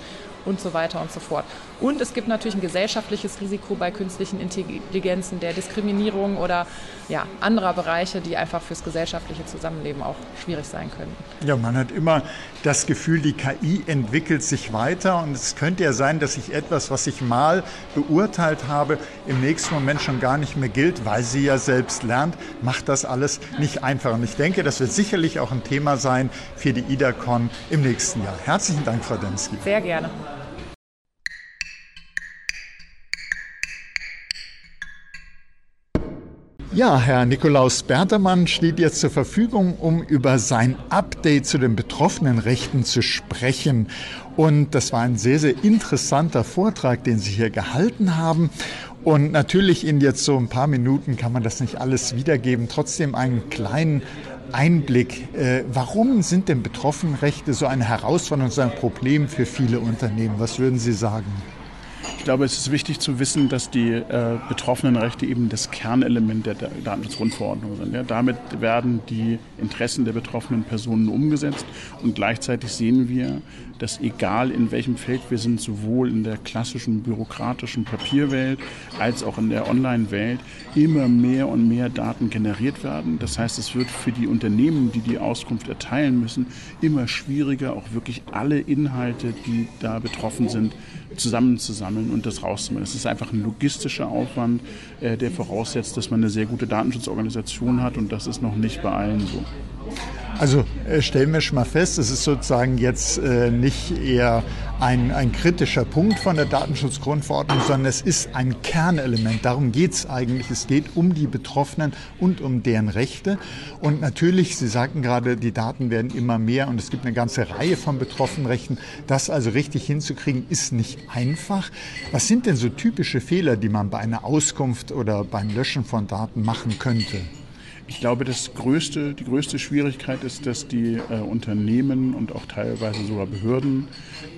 und so weiter und so fort. Und es gibt natürlich ein gesellschaftliches Risiko bei künstlichen Intelligenzen, der Diskriminierung oder ja, anderer Bereiche, die einfach fürs gesellschaftliche Zusammenleben auch schwierig sein können. Ja, man hat immer das Gefühl, die KI entwickelt sich weiter und es könnte ja sein, dass ich etwas, was ich mal beurteilt habe, im nächsten Moment schon gar nicht mehr gilt, weil sie ja selbst lernt, macht das alles nicht einfach. Und ich denke, das wird sicherlich auch ein Thema sein für die IDACON im nächsten Jahr. Herzlichen Dank, Frau Densky. Sehr gerne. Ja, Herr Nikolaus Bertermann steht jetzt zur Verfügung, um über sein Update zu den Betroffenenrechten zu sprechen. Und das war ein sehr, sehr interessanter Vortrag, den Sie hier gehalten haben. Und natürlich in jetzt so ein paar Minuten kann man das nicht alles wiedergeben. Trotzdem einen kleinen Einblick. Äh, warum sind denn Betroffenenrechte so eine Herausforderung, so ein Problem für viele Unternehmen? Was würden Sie sagen? Ich glaube, es ist wichtig zu wissen, dass die äh, Betroffenenrechte eben das Kernelement der Datenschutzgrundverordnung sind. Ja, damit werden die Interessen der betroffenen Personen umgesetzt und gleichzeitig sehen wir, dass egal in welchem Feld wir sind, sowohl in der klassischen bürokratischen Papierwelt als auch in der Online-Welt, immer mehr und mehr Daten generiert werden. Das heißt, es wird für die Unternehmen, die die Auskunft erteilen müssen, immer schwieriger, auch wirklich alle Inhalte, die da betroffen sind, zusammenzusammeln und das rauszunehmen. Es ist einfach ein logistischer Aufwand, äh, der voraussetzt, dass man eine sehr gute Datenschutzorganisation hat und das ist noch nicht bei allen so. Also äh, stellen wir schon mal fest, es ist sozusagen jetzt äh, nicht eher ein, ein kritischer Punkt von der Datenschutzgrundverordnung, sondern es ist ein Kernelement. Darum geht es eigentlich. Es geht um die Betroffenen und um deren Rechte. Und natürlich, Sie sagten gerade, die Daten werden immer mehr und es gibt eine ganze Reihe von Betroffenenrechten. Das also richtig hinzukriegen, ist nicht einfach. Was sind denn so typische Fehler, die man bei einer Auskunft oder beim Löschen von Daten machen könnte? Ich glaube, das größte, die größte Schwierigkeit ist, dass die äh, Unternehmen und auch teilweise sogar Behörden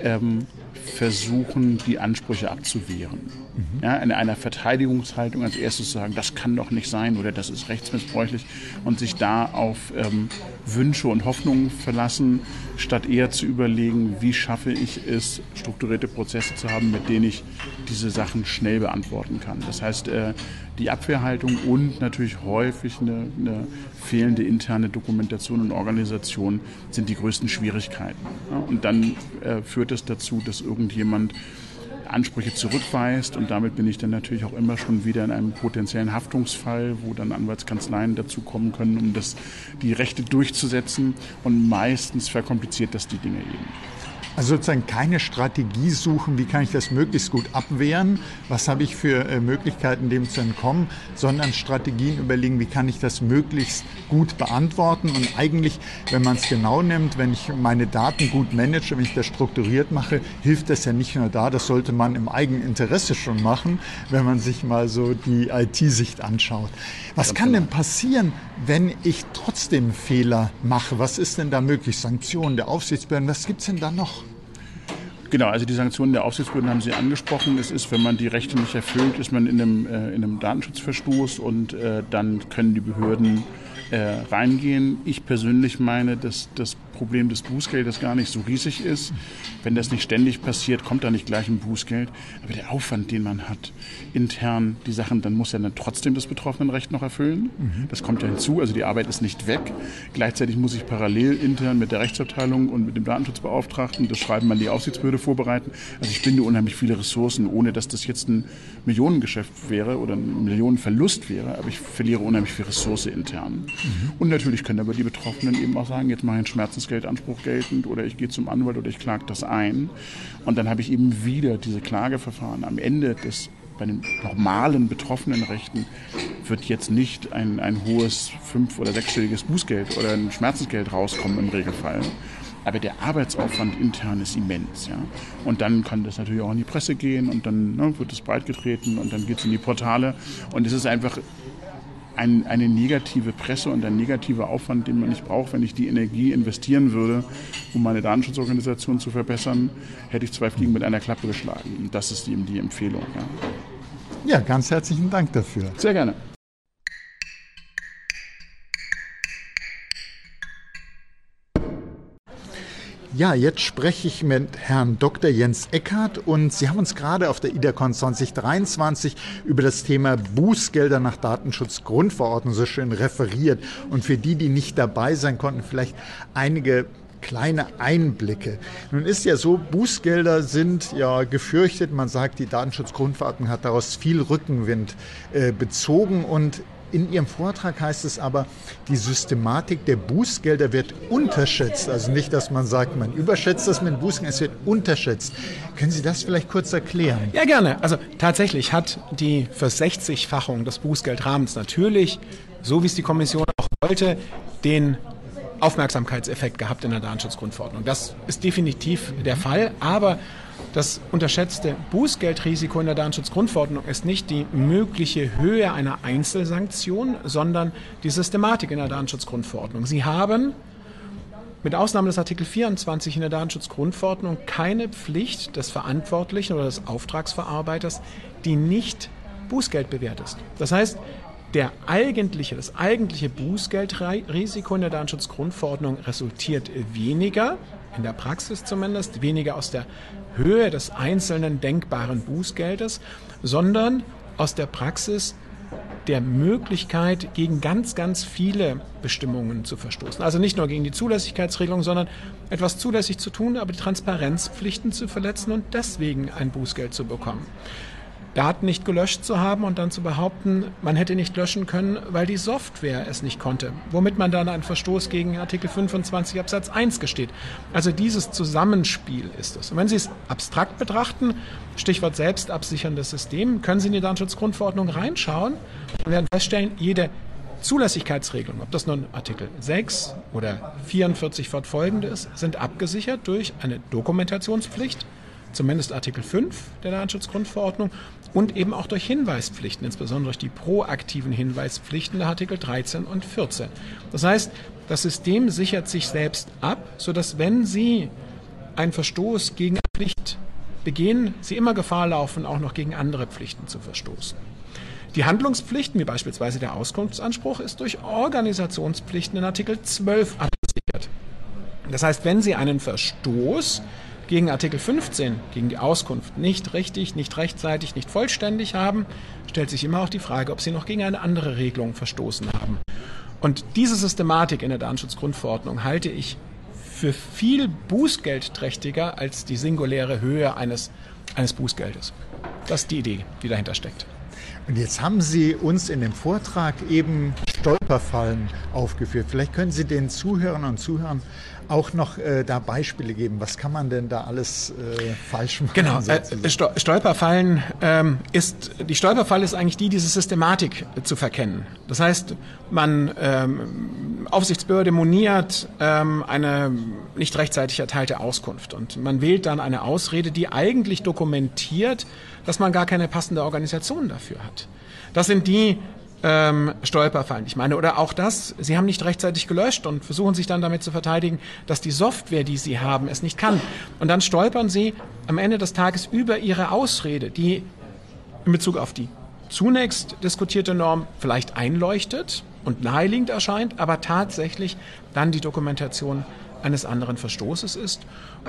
ähm, versuchen, die Ansprüche abzuwehren. Mhm. Ja, in einer Verteidigungshaltung als erstes zu sagen, das kann doch nicht sein oder das ist rechtsmissbräuchlich und sich da auf ähm, Wünsche und Hoffnungen verlassen, statt eher zu überlegen, wie schaffe ich es, strukturierte Prozesse zu haben, mit denen ich diese Sachen schnell beantworten kann. Das heißt, äh, die Abwehrhaltung und natürlich häufig eine, eine, fehlende interne Dokumentation und Organisation sind die größten Schwierigkeiten. Ja, und dann äh, führt es dazu, dass irgendjemand Ansprüche zurückweist und damit bin ich dann natürlich auch immer schon wieder in einem potenziellen Haftungsfall, wo dann Anwaltskanzleien dazu kommen können, um das, die Rechte durchzusetzen und meistens verkompliziert das die Dinge eben. Also sozusagen keine Strategie suchen, wie kann ich das möglichst gut abwehren, was habe ich für äh, Möglichkeiten, dem zu entkommen, sondern Strategien überlegen, wie kann ich das möglichst gut beantworten. Und eigentlich, wenn man es genau nimmt, wenn ich meine Daten gut manage, wenn ich das strukturiert mache, hilft das ja nicht nur da, das sollte man im eigenen Interesse schon machen, wenn man sich mal so die IT-Sicht anschaut. Was kann denn passieren, wenn ich trotzdem Fehler mache? Was ist denn da möglich? Sanktionen der Aufsichtsbehörden, was gibt es denn da noch? Genau, also die Sanktionen der Aufsichtsbehörden haben Sie angesprochen. Es ist, wenn man die Rechte nicht erfüllt, ist man in einem, äh, in einem Datenschutzverstoß und äh, dann können die Behörden äh, reingehen. Ich persönlich meine, dass das Problem des Bußgeldes gar nicht so riesig ist. Wenn das nicht ständig passiert, kommt da nicht gleich ein Bußgeld. Aber der Aufwand, den man hat, intern die Sachen, dann muss er dann trotzdem das Betroffenenrecht noch erfüllen. Mhm. Das kommt ja hinzu. Also die Arbeit ist nicht weg. Gleichzeitig muss ich parallel intern mit der Rechtsabteilung und mit dem Datenschutzbeauftragten das Schreiben an die Aufsichtsbehörde vorbereiten. Also ich binde unheimlich viele Ressourcen, ohne dass das jetzt ein Millionengeschäft wäre oder ein Millionenverlust wäre. Aber ich verliere unheimlich viel Ressource intern. Mhm. Und natürlich können aber die Betroffenen eben auch sagen, jetzt mache ich einen Schmerzens Bußgeldanspruch geltend oder ich gehe zum Anwalt oder ich klage das ein. Und dann habe ich eben wieder diese Klageverfahren. Am Ende des bei den normalen betroffenen Rechten wird jetzt nicht ein, ein hohes fünf- oder sechsstelliges Bußgeld oder ein Schmerzensgeld rauskommen im Regelfall. Aber der Arbeitsaufwand intern ist immens. Ja? Und dann kann das natürlich auch in die Presse gehen und dann ne, wird es breitgetreten und dann geht es in die Portale. Und es ist einfach ein, eine negative Presse und ein negativer Aufwand, den man nicht braucht. Wenn ich die Energie investieren würde, um meine Datenschutzorganisation zu verbessern, hätte ich zwei Fliegen mit einer Klappe geschlagen. Und das ist eben die Empfehlung. Ja, ja ganz herzlichen Dank dafür. Sehr gerne. Ja, jetzt spreche ich mit Herrn Dr. Jens Eckhardt und Sie haben uns gerade auf der IDACON 2023 über das Thema Bußgelder nach Datenschutzgrundverordnung so schön referiert. Und für die, die nicht dabei sein konnten, vielleicht einige kleine Einblicke. Nun ist ja so, Bußgelder sind ja gefürchtet. Man sagt, die Datenschutzgrundverordnung hat daraus viel Rückenwind äh, bezogen und in Ihrem Vortrag heißt es aber, die Systematik der Bußgelder wird unterschätzt. Also nicht, dass man sagt, man überschätzt das mit Bußgeldern, es wird unterschätzt. Können Sie das vielleicht kurz erklären? Ja, gerne. Also tatsächlich hat die Versechzigfachung des Bußgeldrahmens natürlich, so wie es die Kommission auch wollte, den Aufmerksamkeitseffekt gehabt in der Datenschutzgrundverordnung. Das ist definitiv der Fall, aber das unterschätzte Bußgeldrisiko in der Datenschutzgrundverordnung ist nicht die mögliche Höhe einer Einzelsanktion, sondern die Systematik in der Datenschutzgrundverordnung. Sie haben mit Ausnahme des Artikel 24 in der Datenschutzgrundverordnung keine Pflicht des Verantwortlichen oder des Auftragsverarbeiters, die nicht Bußgeld bewährt ist. Das heißt, der eigentliche, das eigentliche Bußgeldrisiko in der Datenschutzgrundverordnung resultiert weniger, in der Praxis zumindest, weniger aus der Höhe des einzelnen denkbaren Bußgeldes, sondern aus der Praxis der Möglichkeit, gegen ganz, ganz viele Bestimmungen zu verstoßen. Also nicht nur gegen die Zulässigkeitsregelung, sondern etwas zulässig zu tun, aber die Transparenzpflichten zu verletzen und deswegen ein Bußgeld zu bekommen. Daten nicht gelöscht zu haben und dann zu behaupten, man hätte nicht löschen können, weil die Software es nicht konnte, womit man dann einen Verstoß gegen Artikel 25 Absatz 1 gesteht. Also dieses Zusammenspiel ist es. Und wenn Sie es abstrakt betrachten, Stichwort selbstabsicherndes System, können Sie in die Datenschutzgrundverordnung reinschauen und werden feststellen, jede Zulässigkeitsregelung, ob das nun Artikel 6 oder 44 fortfolgende ist, sind abgesichert durch eine Dokumentationspflicht, zumindest Artikel 5 der Datenschutzgrundverordnung und eben auch durch Hinweispflichten, insbesondere durch die proaktiven Hinweispflichten der Artikel 13 und 14. Das heißt, das System sichert sich selbst ab, sodass wenn Sie einen Verstoß gegen eine Pflicht begehen, Sie immer Gefahr laufen, auch noch gegen andere Pflichten zu verstoßen. Die Handlungspflichten, wie beispielsweise der Auskunftsanspruch, ist durch Organisationspflichten in Artikel 12 abgesichert. Das heißt, wenn Sie einen Verstoß gegen Artikel 15, gegen die Auskunft nicht richtig, nicht rechtzeitig, nicht vollständig haben, stellt sich immer auch die Frage, ob sie noch gegen eine andere Regelung verstoßen haben. Und diese Systematik in der Datenschutzgrundverordnung halte ich für viel bußgeldträchtiger als die singuläre Höhe eines, eines Bußgeldes. Das ist die Idee, die dahinter steckt. Und jetzt haben Sie uns in dem Vortrag eben Stolperfallen aufgeführt. Vielleicht können Sie den Zuhörern und Zuhörern auch noch äh, da Beispiele geben. Was kann man denn da alles äh, falsch machen? Genau, äh, Stolperfallen ähm, ist, die Stolperfalle ist eigentlich die, diese Systematik äh, zu verkennen. Das heißt, man ähm, Aufsichtsbehörde moniert ähm, eine nicht rechtzeitig erteilte Auskunft und man wählt dann eine Ausrede, die eigentlich dokumentiert, dass man gar keine passende Organisation dafür hat. Das sind die ähm, Stolperfallen. Ich meine, oder auch das, Sie haben nicht rechtzeitig gelöscht und versuchen sich dann damit zu verteidigen, dass die Software, die Sie haben, es nicht kann. Und dann stolpern Sie am Ende des Tages über Ihre Ausrede, die in Bezug auf die zunächst diskutierte Norm vielleicht einleuchtet und naheliegend erscheint, aber tatsächlich dann die Dokumentation eines anderen Verstoßes ist.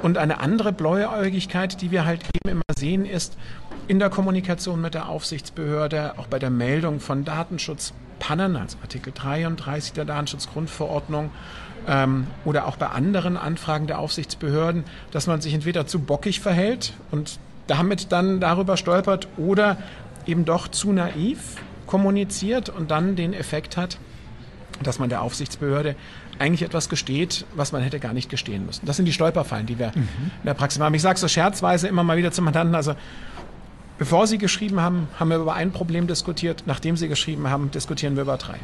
Und eine andere Bläuäugigkeit, die wir halt eben immer sehen, ist, in der Kommunikation mit der Aufsichtsbehörde, auch bei der Meldung von Datenschutzpannen, also Artikel 33 der Datenschutzgrundverordnung, ähm, oder auch bei anderen Anfragen der Aufsichtsbehörden, dass man sich entweder zu bockig verhält und damit dann darüber stolpert oder eben doch zu naiv kommuniziert und dann den Effekt hat, dass man der Aufsichtsbehörde eigentlich etwas gesteht, was man hätte gar nicht gestehen müssen. Das sind die Stolperfallen, die wir mhm. in der Praxis haben. Ich sage so scherzweise immer mal wieder zum Mandanten, also Bevor Sie geschrieben haben, haben wir über ein Problem diskutiert. Nachdem Sie geschrieben haben, diskutieren wir über drei.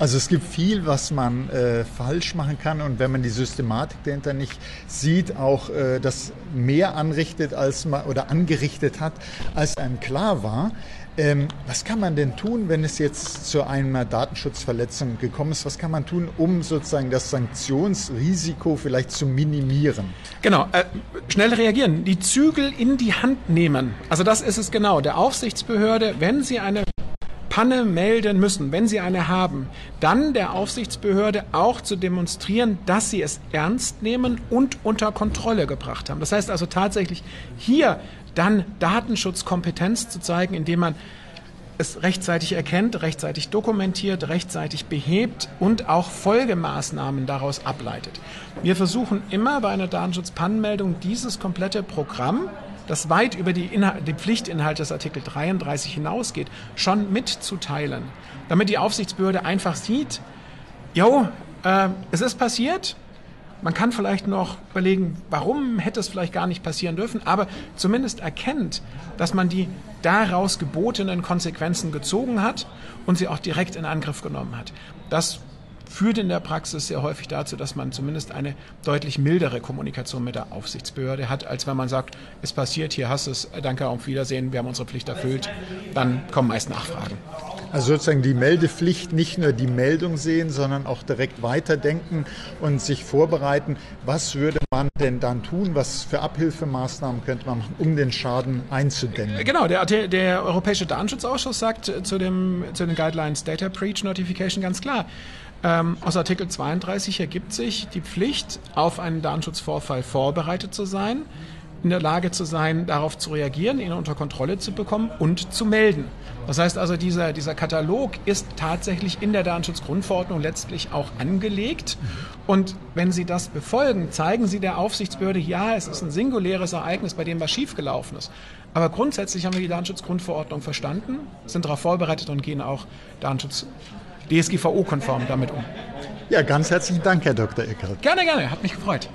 Also es gibt viel, was man äh, falsch machen kann und wenn man die Systematik dahinter nicht sieht, auch äh, das mehr anrichtet als man oder angerichtet hat, als einem klar war, ähm, was kann man denn tun, wenn es jetzt zu einer Datenschutzverletzung gekommen ist? Was kann man tun, um sozusagen das Sanktionsrisiko vielleicht zu minimieren? Genau, äh, schnell reagieren, die Zügel in die Hand nehmen. Also das ist es genau. Der Aufsichtsbehörde, wenn sie eine Panne melden müssen, wenn sie eine haben, dann der Aufsichtsbehörde auch zu demonstrieren, dass sie es ernst nehmen und unter Kontrolle gebracht haben. Das heißt also tatsächlich hier dann Datenschutzkompetenz zu zeigen, indem man es rechtzeitig erkennt, rechtzeitig dokumentiert, rechtzeitig behebt und auch Folgemaßnahmen daraus ableitet. Wir versuchen immer bei einer Datenschutzpannenmeldung dieses komplette Programm, das weit über die, die Pflichtinhalte des Artikel 33 hinausgeht, schon mitzuteilen, damit die Aufsichtsbehörde einfach sieht, jo, äh, es ist passiert, man kann vielleicht noch überlegen, warum hätte es vielleicht gar nicht passieren dürfen, aber zumindest erkennt, dass man die daraus gebotenen Konsequenzen gezogen hat und sie auch direkt in Angriff genommen hat. Das führt in der Praxis sehr häufig dazu, dass man zumindest eine deutlich mildere Kommunikation mit der Aufsichtsbehörde hat, als wenn man sagt, es passiert, hier hast es, danke, auf Wiedersehen, wir haben unsere Pflicht erfüllt. Dann kommen meist Nachfragen. Also sozusagen die Meldepflicht nicht nur die Meldung sehen, sondern auch direkt weiterdenken und sich vorbereiten, was würde man denn dann tun, was für Abhilfemaßnahmen könnte man machen, um den Schaden einzudämmen. Genau, der, der Europäische Datenschutzausschuss sagt zu, dem, zu den Guidelines Data Breach Notification ganz klar, ähm, aus Artikel 32 ergibt sich die Pflicht, auf einen Datenschutzvorfall vorbereitet zu sein, in der Lage zu sein, darauf zu reagieren, ihn unter Kontrolle zu bekommen und zu melden. Das heißt also, dieser, dieser Katalog ist tatsächlich in der Datenschutzgrundverordnung letztlich auch angelegt. Und wenn Sie das befolgen, zeigen Sie der Aufsichtsbehörde, ja, es ist ein singuläres Ereignis, bei dem was schiefgelaufen ist. Aber grundsätzlich haben wir die Datenschutzgrundverordnung verstanden, sind darauf vorbereitet und gehen auch Datenschutz DSGVO-konform damit um. Ja, ganz herzlichen Dank, Herr Dr. Eckert. Gerne, gerne, hat mich gefreut.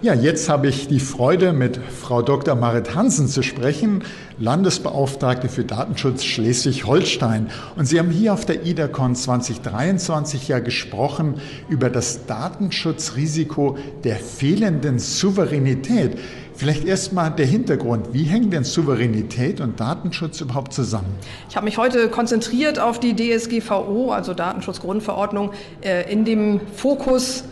Ja, jetzt habe ich die Freude, mit Frau Dr. Marit Hansen zu sprechen, Landesbeauftragte für Datenschutz Schleswig-Holstein. Und Sie haben hier auf der IDACON 2023 ja gesprochen über das Datenschutzrisiko der fehlenden Souveränität. Vielleicht erstmal der Hintergrund. Wie hängen denn Souveränität und Datenschutz überhaupt zusammen? Ich habe mich heute konzentriert auf die DSGVO, also Datenschutzgrundverordnung, äh, in dem Fokus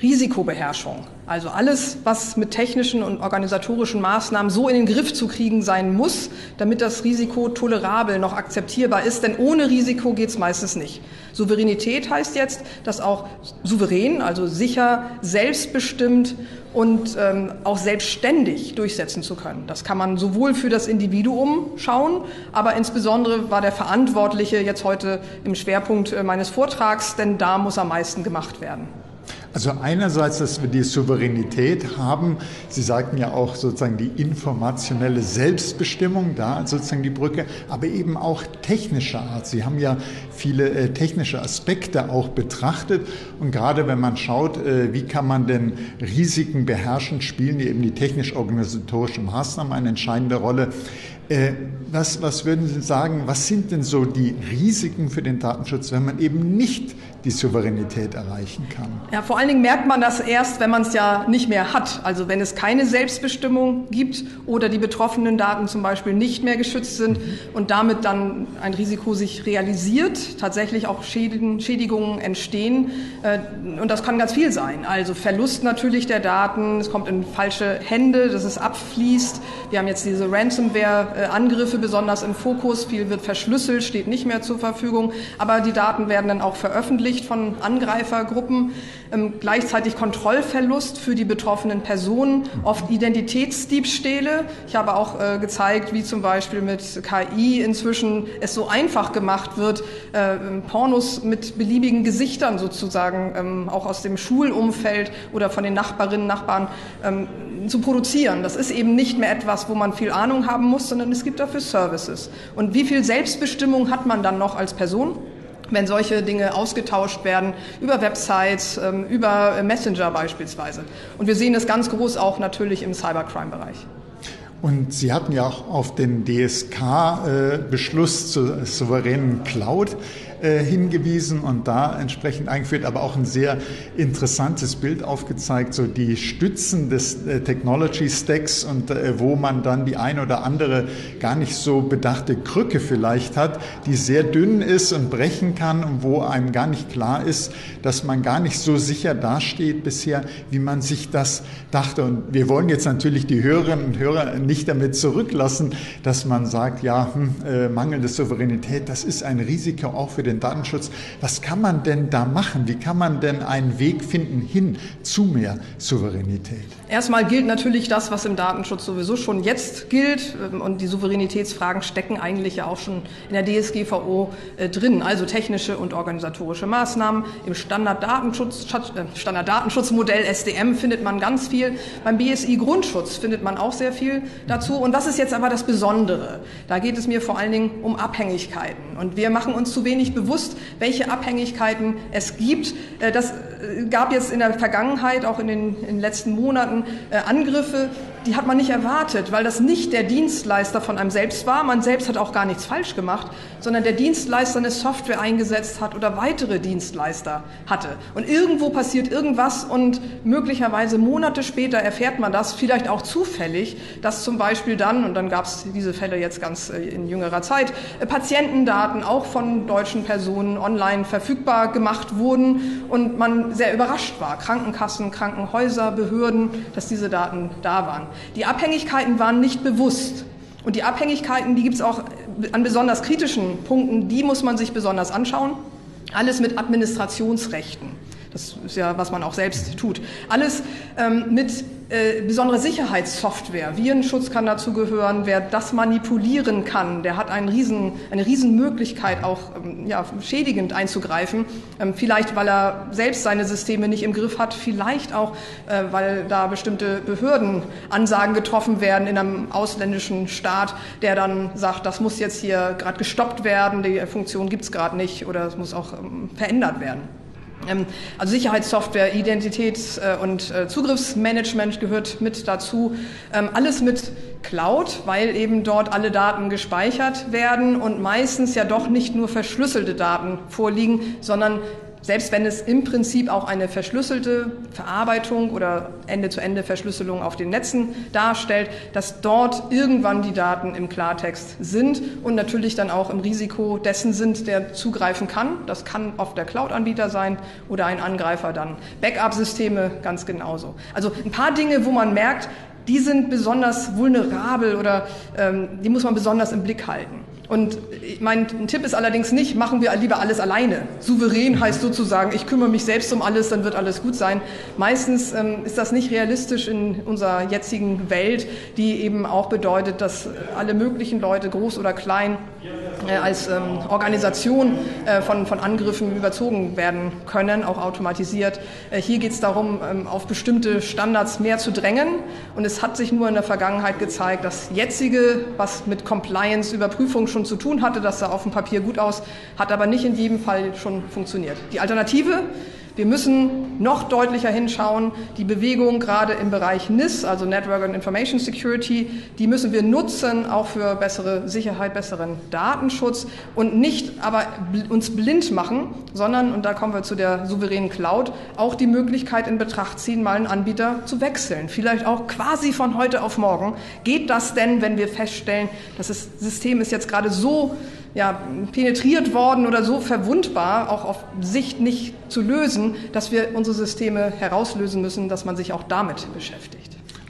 Risikobeherrschung. Also alles, was mit technischen und organisatorischen Maßnahmen so in den Griff zu kriegen sein muss, damit das Risiko tolerabel noch akzeptierbar ist. Denn ohne Risiko geht es meistens nicht. Souveränität heißt jetzt, dass auch souverän, also sicher, selbstbestimmt und ähm, auch selbstständig durchsetzen zu können. Das kann man sowohl für das Individuum schauen, aber insbesondere war der Verantwortliche jetzt heute im Schwerpunkt äh, meines Vortrags, denn da muss am meisten gemacht werden. Also einerseits, dass wir die Souveränität haben. Sie sagten ja auch sozusagen die informationelle Selbstbestimmung, da sozusagen die Brücke, aber eben auch technischer Art. Sie haben ja viele äh, technische Aspekte auch betrachtet. Und gerade wenn man schaut, äh, wie kann man denn Risiken beherrschen, spielen eben die technisch-organisatorischen Maßnahmen eine entscheidende Rolle. Äh, was, was würden Sie sagen, was sind denn so die Risiken für den Datenschutz, wenn man eben nicht die Souveränität erreichen kann? Ja, vor allen Dingen merkt man das erst, wenn man es ja nicht mehr hat. Also wenn es keine Selbstbestimmung gibt oder die betroffenen Daten zum Beispiel nicht mehr geschützt sind mhm. und damit dann ein Risiko sich realisiert, tatsächlich auch Schädigen, Schädigungen entstehen. Äh, und das kann ganz viel sein. Also Verlust natürlich der Daten, es kommt in falsche Hände, dass es abfließt. Wir haben jetzt diese Ransomware äh, Angriffe besonders im Fokus. Viel wird verschlüsselt, steht nicht mehr zur Verfügung. Aber die Daten werden dann auch veröffentlicht von Angreifergruppen. Ähm, gleichzeitig Kontrollverlust für die betroffenen Personen, oft Identitätsdiebstähle. Ich habe auch äh, gezeigt, wie zum Beispiel mit KI inzwischen es so einfach gemacht wird, äh, Pornos mit beliebigen Gesichtern sozusagen ähm, auch aus dem Schulumfeld oder von den Nachbarinnen, Nachbarn ähm, zu produzieren. Das ist eben nicht mehr etwas, wo man viel Ahnung haben muss, sondern es gibt dafür Services. Und wie viel Selbstbestimmung hat man dann noch als Person? Wenn solche Dinge ausgetauscht werden über Websites, ähm, über Messenger beispielsweise. Und wir sehen es ganz groß auch natürlich im Cybercrime-Bereich. Und Sie hatten ja auch auf den DSK-Beschluss äh, zur souveränen Cloud äh, hingewiesen und da entsprechend eingeführt, aber auch ein sehr interessantes Bild aufgezeigt, so die Stützen des äh, Technology Stacks und äh, wo man dann die ein oder andere gar nicht so bedachte Krücke vielleicht hat, die sehr dünn ist und brechen kann und wo einem gar nicht klar ist, dass man gar nicht so sicher dasteht bisher, wie man sich das dachte. Und wir wollen jetzt natürlich die Hörerinnen und Hörer nicht damit zurücklassen, dass man sagt, ja, hm, äh, mangelnde Souveränität, das ist ein Risiko auch für den Datenschutz. Was kann man denn da machen? Wie kann man denn einen Weg finden hin zu mehr Souveränität? Erstmal gilt natürlich das, was im Datenschutz sowieso schon jetzt gilt. Und die Souveränitätsfragen stecken eigentlich ja auch schon in der DSGVO äh, drin. Also technische und organisatorische Maßnahmen. Im Standarddatenschutz, äh, Standarddatenschutzmodell SDM findet man ganz viel. Beim BSI Grundschutz findet man auch sehr viel dazu. Und das ist jetzt aber das Besondere. Da geht es mir vor allen Dingen um Abhängigkeiten. Und wir machen uns zu wenig bewusst, welche Abhängigkeiten es gibt. Äh, das äh, gab jetzt in der Vergangenheit, auch in den, in den letzten Monaten, äh, Angriffe, die hat man nicht erwartet, weil das nicht der Dienstleister von einem selbst war. Man selbst hat auch gar nichts falsch gemacht, sondern der Dienstleister eine Software eingesetzt hat oder weitere Dienstleister hatte. Und irgendwo passiert irgendwas und möglicherweise Monate später erfährt man das, vielleicht auch zufällig, dass zum Beispiel dann, und dann gab es diese Fälle jetzt ganz in jüngerer Zeit, Patientendaten auch von deutschen Personen online verfügbar gemacht wurden und man sehr überrascht war, Krankenkassen, Krankenhäuser, Behörden, dass diese Daten da waren. Die Abhängigkeiten waren nicht bewusst. Und die Abhängigkeiten, die gibt es auch an besonders kritischen Punkten, die muss man sich besonders anschauen. Alles mit Administrationsrechten. Das ist ja, was man auch selbst tut. Alles ähm, mit äh, besondere Sicherheitssoftware. Virenschutz kann dazu gehören. Wer das manipulieren kann, der hat einen riesen, eine Riesenmöglichkeit, auch ähm, ja, schädigend einzugreifen. Ähm, vielleicht, weil er selbst seine Systeme nicht im Griff hat. Vielleicht auch, äh, weil da bestimmte Behörden Ansagen getroffen werden in einem ausländischen Staat, der dann sagt, das muss jetzt hier gerade gestoppt werden, die Funktion gibt es gerade nicht oder es muss auch ähm, verändert werden. Ähm, also Sicherheitssoftware, Identitäts- äh, und äh, Zugriffsmanagement gehört mit dazu. Ähm, alles mit Cloud, weil eben dort alle Daten gespeichert werden und meistens ja doch nicht nur verschlüsselte Daten vorliegen, sondern selbst wenn es im Prinzip auch eine verschlüsselte Verarbeitung oder Ende-zu-Ende-Verschlüsselung auf den Netzen darstellt, dass dort irgendwann die Daten im Klartext sind und natürlich dann auch im Risiko dessen sind, der zugreifen kann. Das kann oft der Cloud-Anbieter sein oder ein Angreifer dann. Backup-Systeme ganz genauso. Also ein paar Dinge, wo man merkt, die sind besonders vulnerabel oder ähm, die muss man besonders im Blick halten. Und mein Tipp ist allerdings nicht, machen wir lieber alles alleine. Souverän heißt sozusagen, ich kümmere mich selbst um alles, dann wird alles gut sein. Meistens ähm, ist das nicht realistisch in unserer jetzigen Welt, die eben auch bedeutet, dass alle möglichen Leute, groß oder klein, als ähm, Organisation äh, von, von Angriffen überzogen werden können, auch automatisiert. Äh, hier geht es darum, ähm, auf bestimmte Standards mehr zu drängen. Und es hat sich nur in der Vergangenheit gezeigt, dass jetzige, was mit Compliance, Überprüfung schon zu tun hatte, das sah auf dem Papier gut aus, hat aber nicht in jedem Fall schon funktioniert. Die Alternative wir müssen noch deutlicher hinschauen. Die Bewegung gerade im Bereich NIS, also Network and Information Security, die müssen wir nutzen, auch für bessere Sicherheit, besseren Datenschutz und nicht aber uns blind machen, sondern, und da kommen wir zu der souveränen Cloud, auch die Möglichkeit in Betracht ziehen, mal einen Anbieter zu wechseln. Vielleicht auch quasi von heute auf morgen. Geht das denn, wenn wir feststellen, dass das System ist jetzt gerade so ja, penetriert worden oder so verwundbar, auch auf Sicht nicht zu lösen, dass wir unsere Systeme herauslösen müssen, dass man sich auch damit beschäftigt.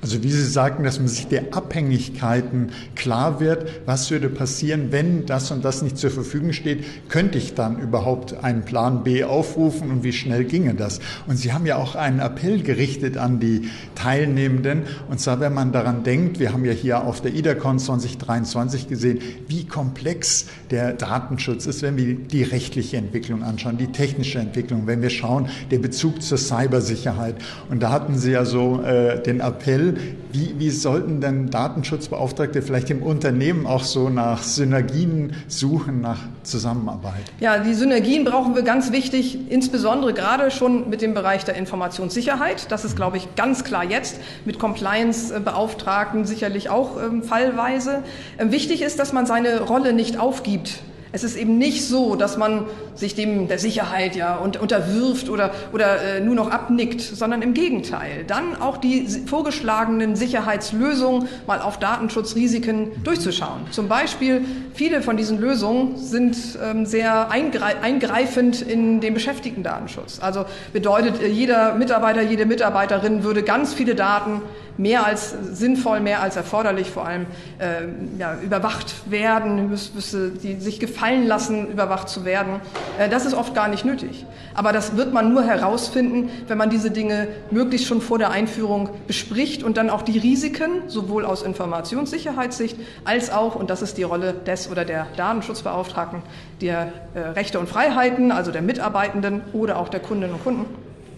Also wie Sie sagten, dass man sich der Abhängigkeiten klar wird, was würde passieren, wenn das und das nicht zur Verfügung steht, könnte ich dann überhaupt einen Plan B aufrufen und wie schnell ginge das? Und Sie haben ja auch einen Appell gerichtet an die Teilnehmenden. Und zwar, wenn man daran denkt, wir haben ja hier auf der IDACON 2023 gesehen, wie komplex der Datenschutz ist, wenn wir die rechtliche Entwicklung anschauen, die technische Entwicklung, wenn wir schauen, der Bezug zur Cybersicherheit. Und da hatten Sie ja so äh, den Appell, wie, wie sollten denn Datenschutzbeauftragte vielleicht im Unternehmen auch so nach Synergien suchen, nach Zusammenarbeit? Ja, die Synergien brauchen wir ganz wichtig, insbesondere gerade schon mit dem Bereich der Informationssicherheit. Das ist, glaube ich, ganz klar jetzt mit Compliance-Beauftragten sicherlich auch ähm, fallweise. Ähm, wichtig ist, dass man seine Rolle nicht aufgibt. Es ist eben nicht so, dass man sich dem der Sicherheit ja unterwirft oder, oder äh, nur noch abnickt, sondern im Gegenteil. Dann auch die vorgeschlagenen Sicherheitslösungen mal auf Datenschutzrisiken durchzuschauen. Zum Beispiel, viele von diesen Lösungen sind ähm, sehr eingreifend in den Beschäftigten-Datenschutz. Also bedeutet, äh, jeder Mitarbeiter, jede Mitarbeiterin würde ganz viele Daten mehr als sinnvoll, mehr als erforderlich vor allem äh, ja, überwacht werden, müsste die sich gefallen lassen, überwacht zu werden. Äh, das ist oft gar nicht nötig. Aber das wird man nur herausfinden, wenn man diese Dinge möglichst schon vor der Einführung bespricht und dann auch die Risiken, sowohl aus Informationssicherheitssicht als auch, und das ist die Rolle des oder der Datenschutzbeauftragten, der äh, Rechte und Freiheiten, also der Mitarbeitenden oder auch der Kundinnen und Kunden,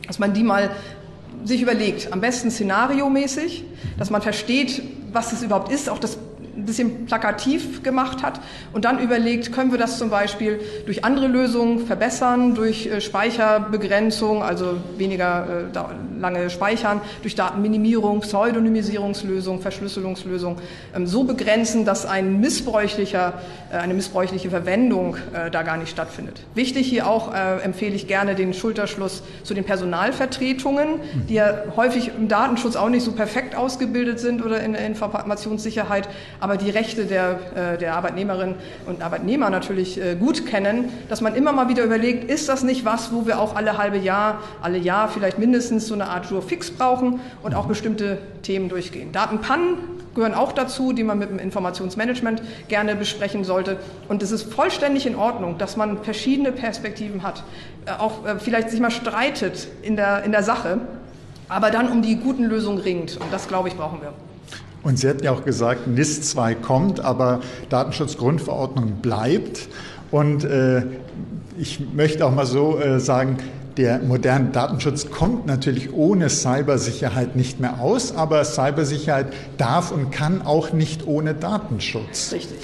dass man die mal sich überlegt, am besten szenariomäßig, dass man versteht, was es überhaupt ist, auch das ein bisschen plakativ gemacht hat und dann überlegt, können wir das zum Beispiel durch andere Lösungen verbessern, durch äh, Speicherbegrenzung, also weniger äh, lange speichern, durch Datenminimierung, Pseudonymisierungslösung, Verschlüsselungslösung, ähm, so begrenzen, dass ein missbräuchlicher, äh, eine missbräuchliche Verwendung da gar nicht stattfindet. Wichtig hier auch empfehle ich gerne den Schulterschluss zu den Personalvertretungen, die ja häufig im Datenschutz auch nicht so perfekt ausgebildet sind oder in der Informationssicherheit, aber die Rechte der, äh, der Arbeitnehmerinnen und Arbeitnehmer natürlich äh, gut kennen, dass man immer mal wieder überlegt, ist das nicht was, wo wir auch alle halbe Jahr, alle Jahr vielleicht mindestens so eine Art Jour fix brauchen und auch bestimmte Themen durchgehen. Datenpannen gehören auch dazu, die man mit dem Informationsmanagement gerne besprechen sollte. Und es ist vollständig in Ordnung, dass man verschiedene Perspektiven hat, äh, auch vielleicht sich mal streitet in der, in der Sache, aber dann um die guten Lösungen ringt. Und das, glaube ich, brauchen wir. Und Sie hatten ja auch gesagt, NIS 2 kommt, aber Datenschutzgrundverordnung bleibt. Und äh, ich möchte auch mal so äh, sagen, der moderne Datenschutz kommt natürlich ohne Cybersicherheit nicht mehr aus, aber Cybersicherheit darf und kann auch nicht ohne Datenschutz. Richtig.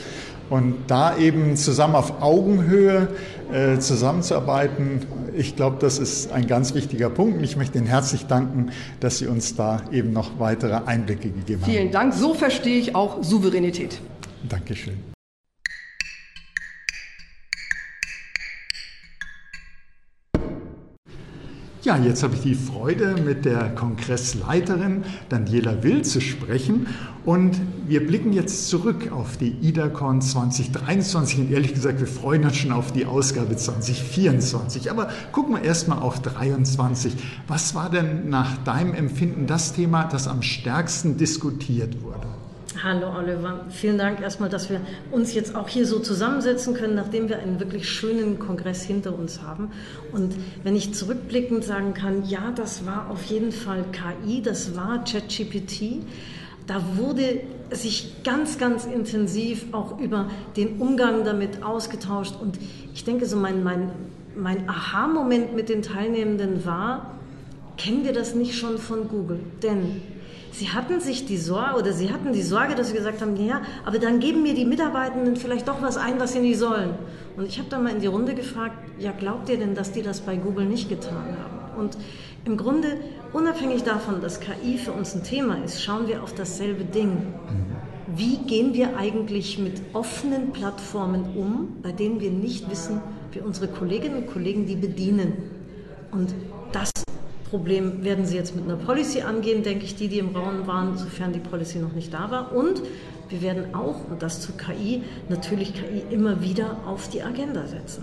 Und da eben zusammen auf Augenhöhe äh, zusammenzuarbeiten, ich glaube, das ist ein ganz wichtiger Punkt. Und ich möchte Ihnen herzlich danken, dass Sie uns da eben noch weitere Einblicke gegeben haben. Vielen Dank. So verstehe ich auch Souveränität. Dankeschön. Ja, jetzt habe ich die Freude, mit der Kongressleiterin Daniela Will zu sprechen. Und wir blicken jetzt zurück auf die IDACON 2023. Und ehrlich gesagt, wir freuen uns schon auf die Ausgabe 2024. Aber gucken wir erstmal auf 2023. Was war denn nach deinem Empfinden das Thema, das am stärksten diskutiert wurde? Hallo Oliver, vielen Dank erstmal, dass wir uns jetzt auch hier so zusammensetzen können, nachdem wir einen wirklich schönen Kongress hinter uns haben. Und wenn ich zurückblickend sagen kann, ja, das war auf jeden Fall KI, das war ChatGPT. Da wurde sich ganz, ganz intensiv auch über den Umgang damit ausgetauscht. Und ich denke, so mein, mein, mein Aha-Moment mit den Teilnehmenden war, kennen wir das nicht schon von Google? Denn Sie hatten sich die Sorge oder Sie hatten die Sorge, dass Sie gesagt haben, ja, aber dann geben mir die Mitarbeitenden vielleicht doch was ein, was sie nicht sollen. Und ich habe dann mal in die Runde gefragt, ja, glaubt ihr denn, dass die das bei Google nicht getan haben? Und im Grunde, unabhängig davon, dass KI für uns ein Thema ist, schauen wir auf dasselbe Ding. Wie gehen wir eigentlich mit offenen Plattformen um, bei denen wir nicht wissen, wie unsere Kolleginnen und Kollegen die bedienen? Und das Problem werden Sie jetzt mit einer Policy angehen, denke ich, die, die im Raum waren, sofern die Policy noch nicht da war. Und wir werden auch, und das zu KI, natürlich KI immer wieder auf die Agenda setzen.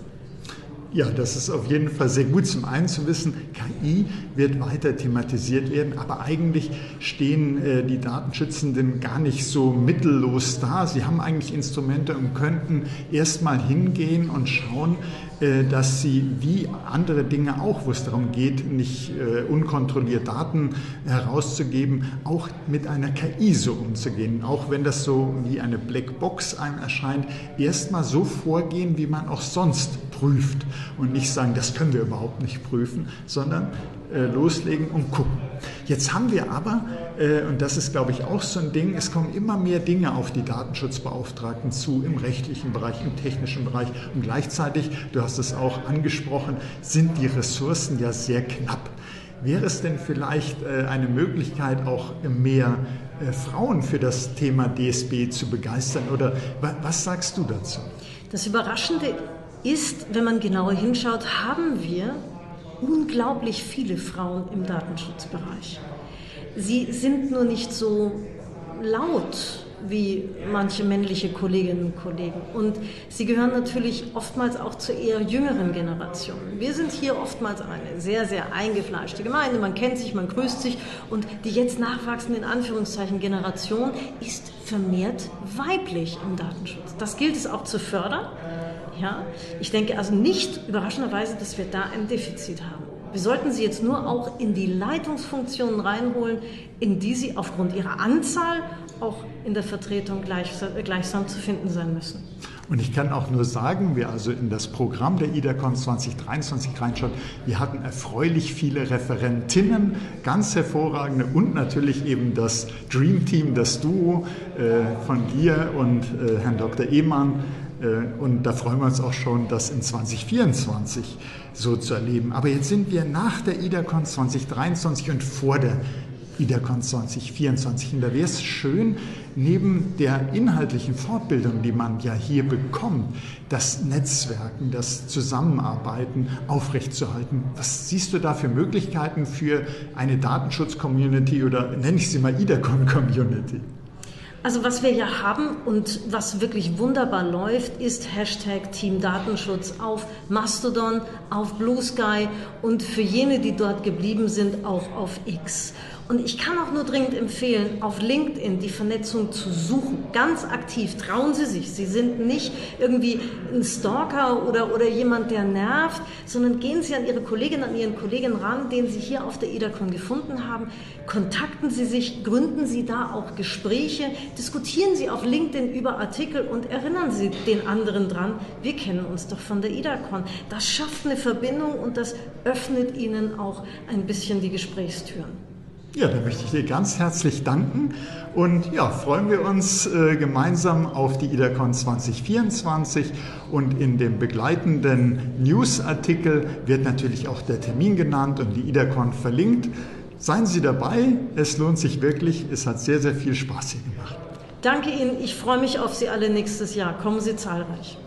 Ja, das ist auf jeden Fall sehr gut. Zum einen zu wissen, KI wird weiter thematisiert werden, aber eigentlich stehen äh, die Datenschützenden gar nicht so mittellos da. Sie haben eigentlich Instrumente und könnten erstmal hingehen und schauen, dass sie wie andere Dinge auch, wo es darum geht, nicht äh, unkontrolliert Daten herauszugeben, auch mit einer KI so umzugehen. Auch wenn das so wie eine Blackbox einem erscheint, erstmal so vorgehen, wie man auch sonst prüft und nicht sagen, das können wir überhaupt nicht prüfen, sondern äh, loslegen und gucken. Jetzt haben wir aber, äh, und das ist, glaube ich, auch so ein Ding, es kommen immer mehr Dinge auf die Datenschutzbeauftragten zu, im rechtlichen Bereich, im technischen Bereich. Und gleichzeitig, du hast es auch angesprochen, sind die Ressourcen ja sehr knapp. Wäre es denn vielleicht äh, eine Möglichkeit, auch mehr äh, Frauen für das Thema DSB zu begeistern? Oder was sagst du dazu? Das Überraschende ist, wenn man genauer hinschaut, haben wir unglaublich viele Frauen im Datenschutzbereich. Sie sind nur nicht so laut wie manche männliche Kolleginnen und Kollegen. Und sie gehören natürlich oftmals auch zur eher jüngeren Generation. Wir sind hier oftmals eine sehr, sehr eingefleischte Gemeinde. Man kennt sich, man grüßt sich. Und die jetzt nachwachsende, in Anführungszeichen, Generation ist vermehrt weiblich im Datenschutz. Das gilt es auch zu fördern. Ja? Ich denke also nicht überraschenderweise, dass wir da ein Defizit haben. Wir sollten sie jetzt nur auch in die Leitungsfunktionen reinholen, in die sie aufgrund ihrer Anzahl auch in der Vertretung gleichsam zu finden sein müssen. Und ich kann auch nur sagen, wer also in das Programm der IDACON 2023 reinschaut, wir hatten erfreulich viele Referentinnen, ganz hervorragende und natürlich eben das Dream Team, das Duo äh, von dir und äh, Herrn Dr. Ehmann, und da freuen wir uns auch schon, das in 2024 so zu erleben. Aber jetzt sind wir nach der IDACON 2023 und vor der IDACON 2024. Und da wäre es schön, neben der inhaltlichen Fortbildung, die man ja hier bekommt, das Netzwerken, das Zusammenarbeiten aufrechtzuerhalten. Was siehst du da für Möglichkeiten für eine Datenschutz-Community oder nenne ich sie mal IDACON-Community? Also was wir ja haben und was wirklich wunderbar läuft, ist Hashtag Team Datenschutz auf Mastodon, auf Blue Sky und für jene, die dort geblieben sind, auch auf X. Und ich kann auch nur dringend empfehlen, auf LinkedIn die Vernetzung zu suchen. Ganz aktiv. Trauen Sie sich. Sie sind nicht irgendwie ein Stalker oder, oder jemand, der nervt, sondern gehen Sie an Ihre Kolleginnen, an Ihren Kollegen ran, den Sie hier auf der IDACON gefunden haben. Kontakten Sie sich, gründen Sie da auch Gespräche, diskutieren Sie auf LinkedIn über Artikel und erinnern Sie den anderen dran, wir kennen uns doch von der IDACON. Das schafft eine Verbindung und das öffnet Ihnen auch ein bisschen die Gesprächstüren. Ja, da möchte ich dir ganz herzlich danken und ja, freuen wir uns äh, gemeinsam auf die IDACON 2024 und in dem begleitenden Newsartikel wird natürlich auch der Termin genannt und die IDACON verlinkt. Seien Sie dabei, es lohnt sich wirklich, es hat sehr, sehr viel Spaß hier gemacht. Danke Ihnen, ich freue mich auf Sie alle nächstes Jahr. Kommen Sie zahlreich.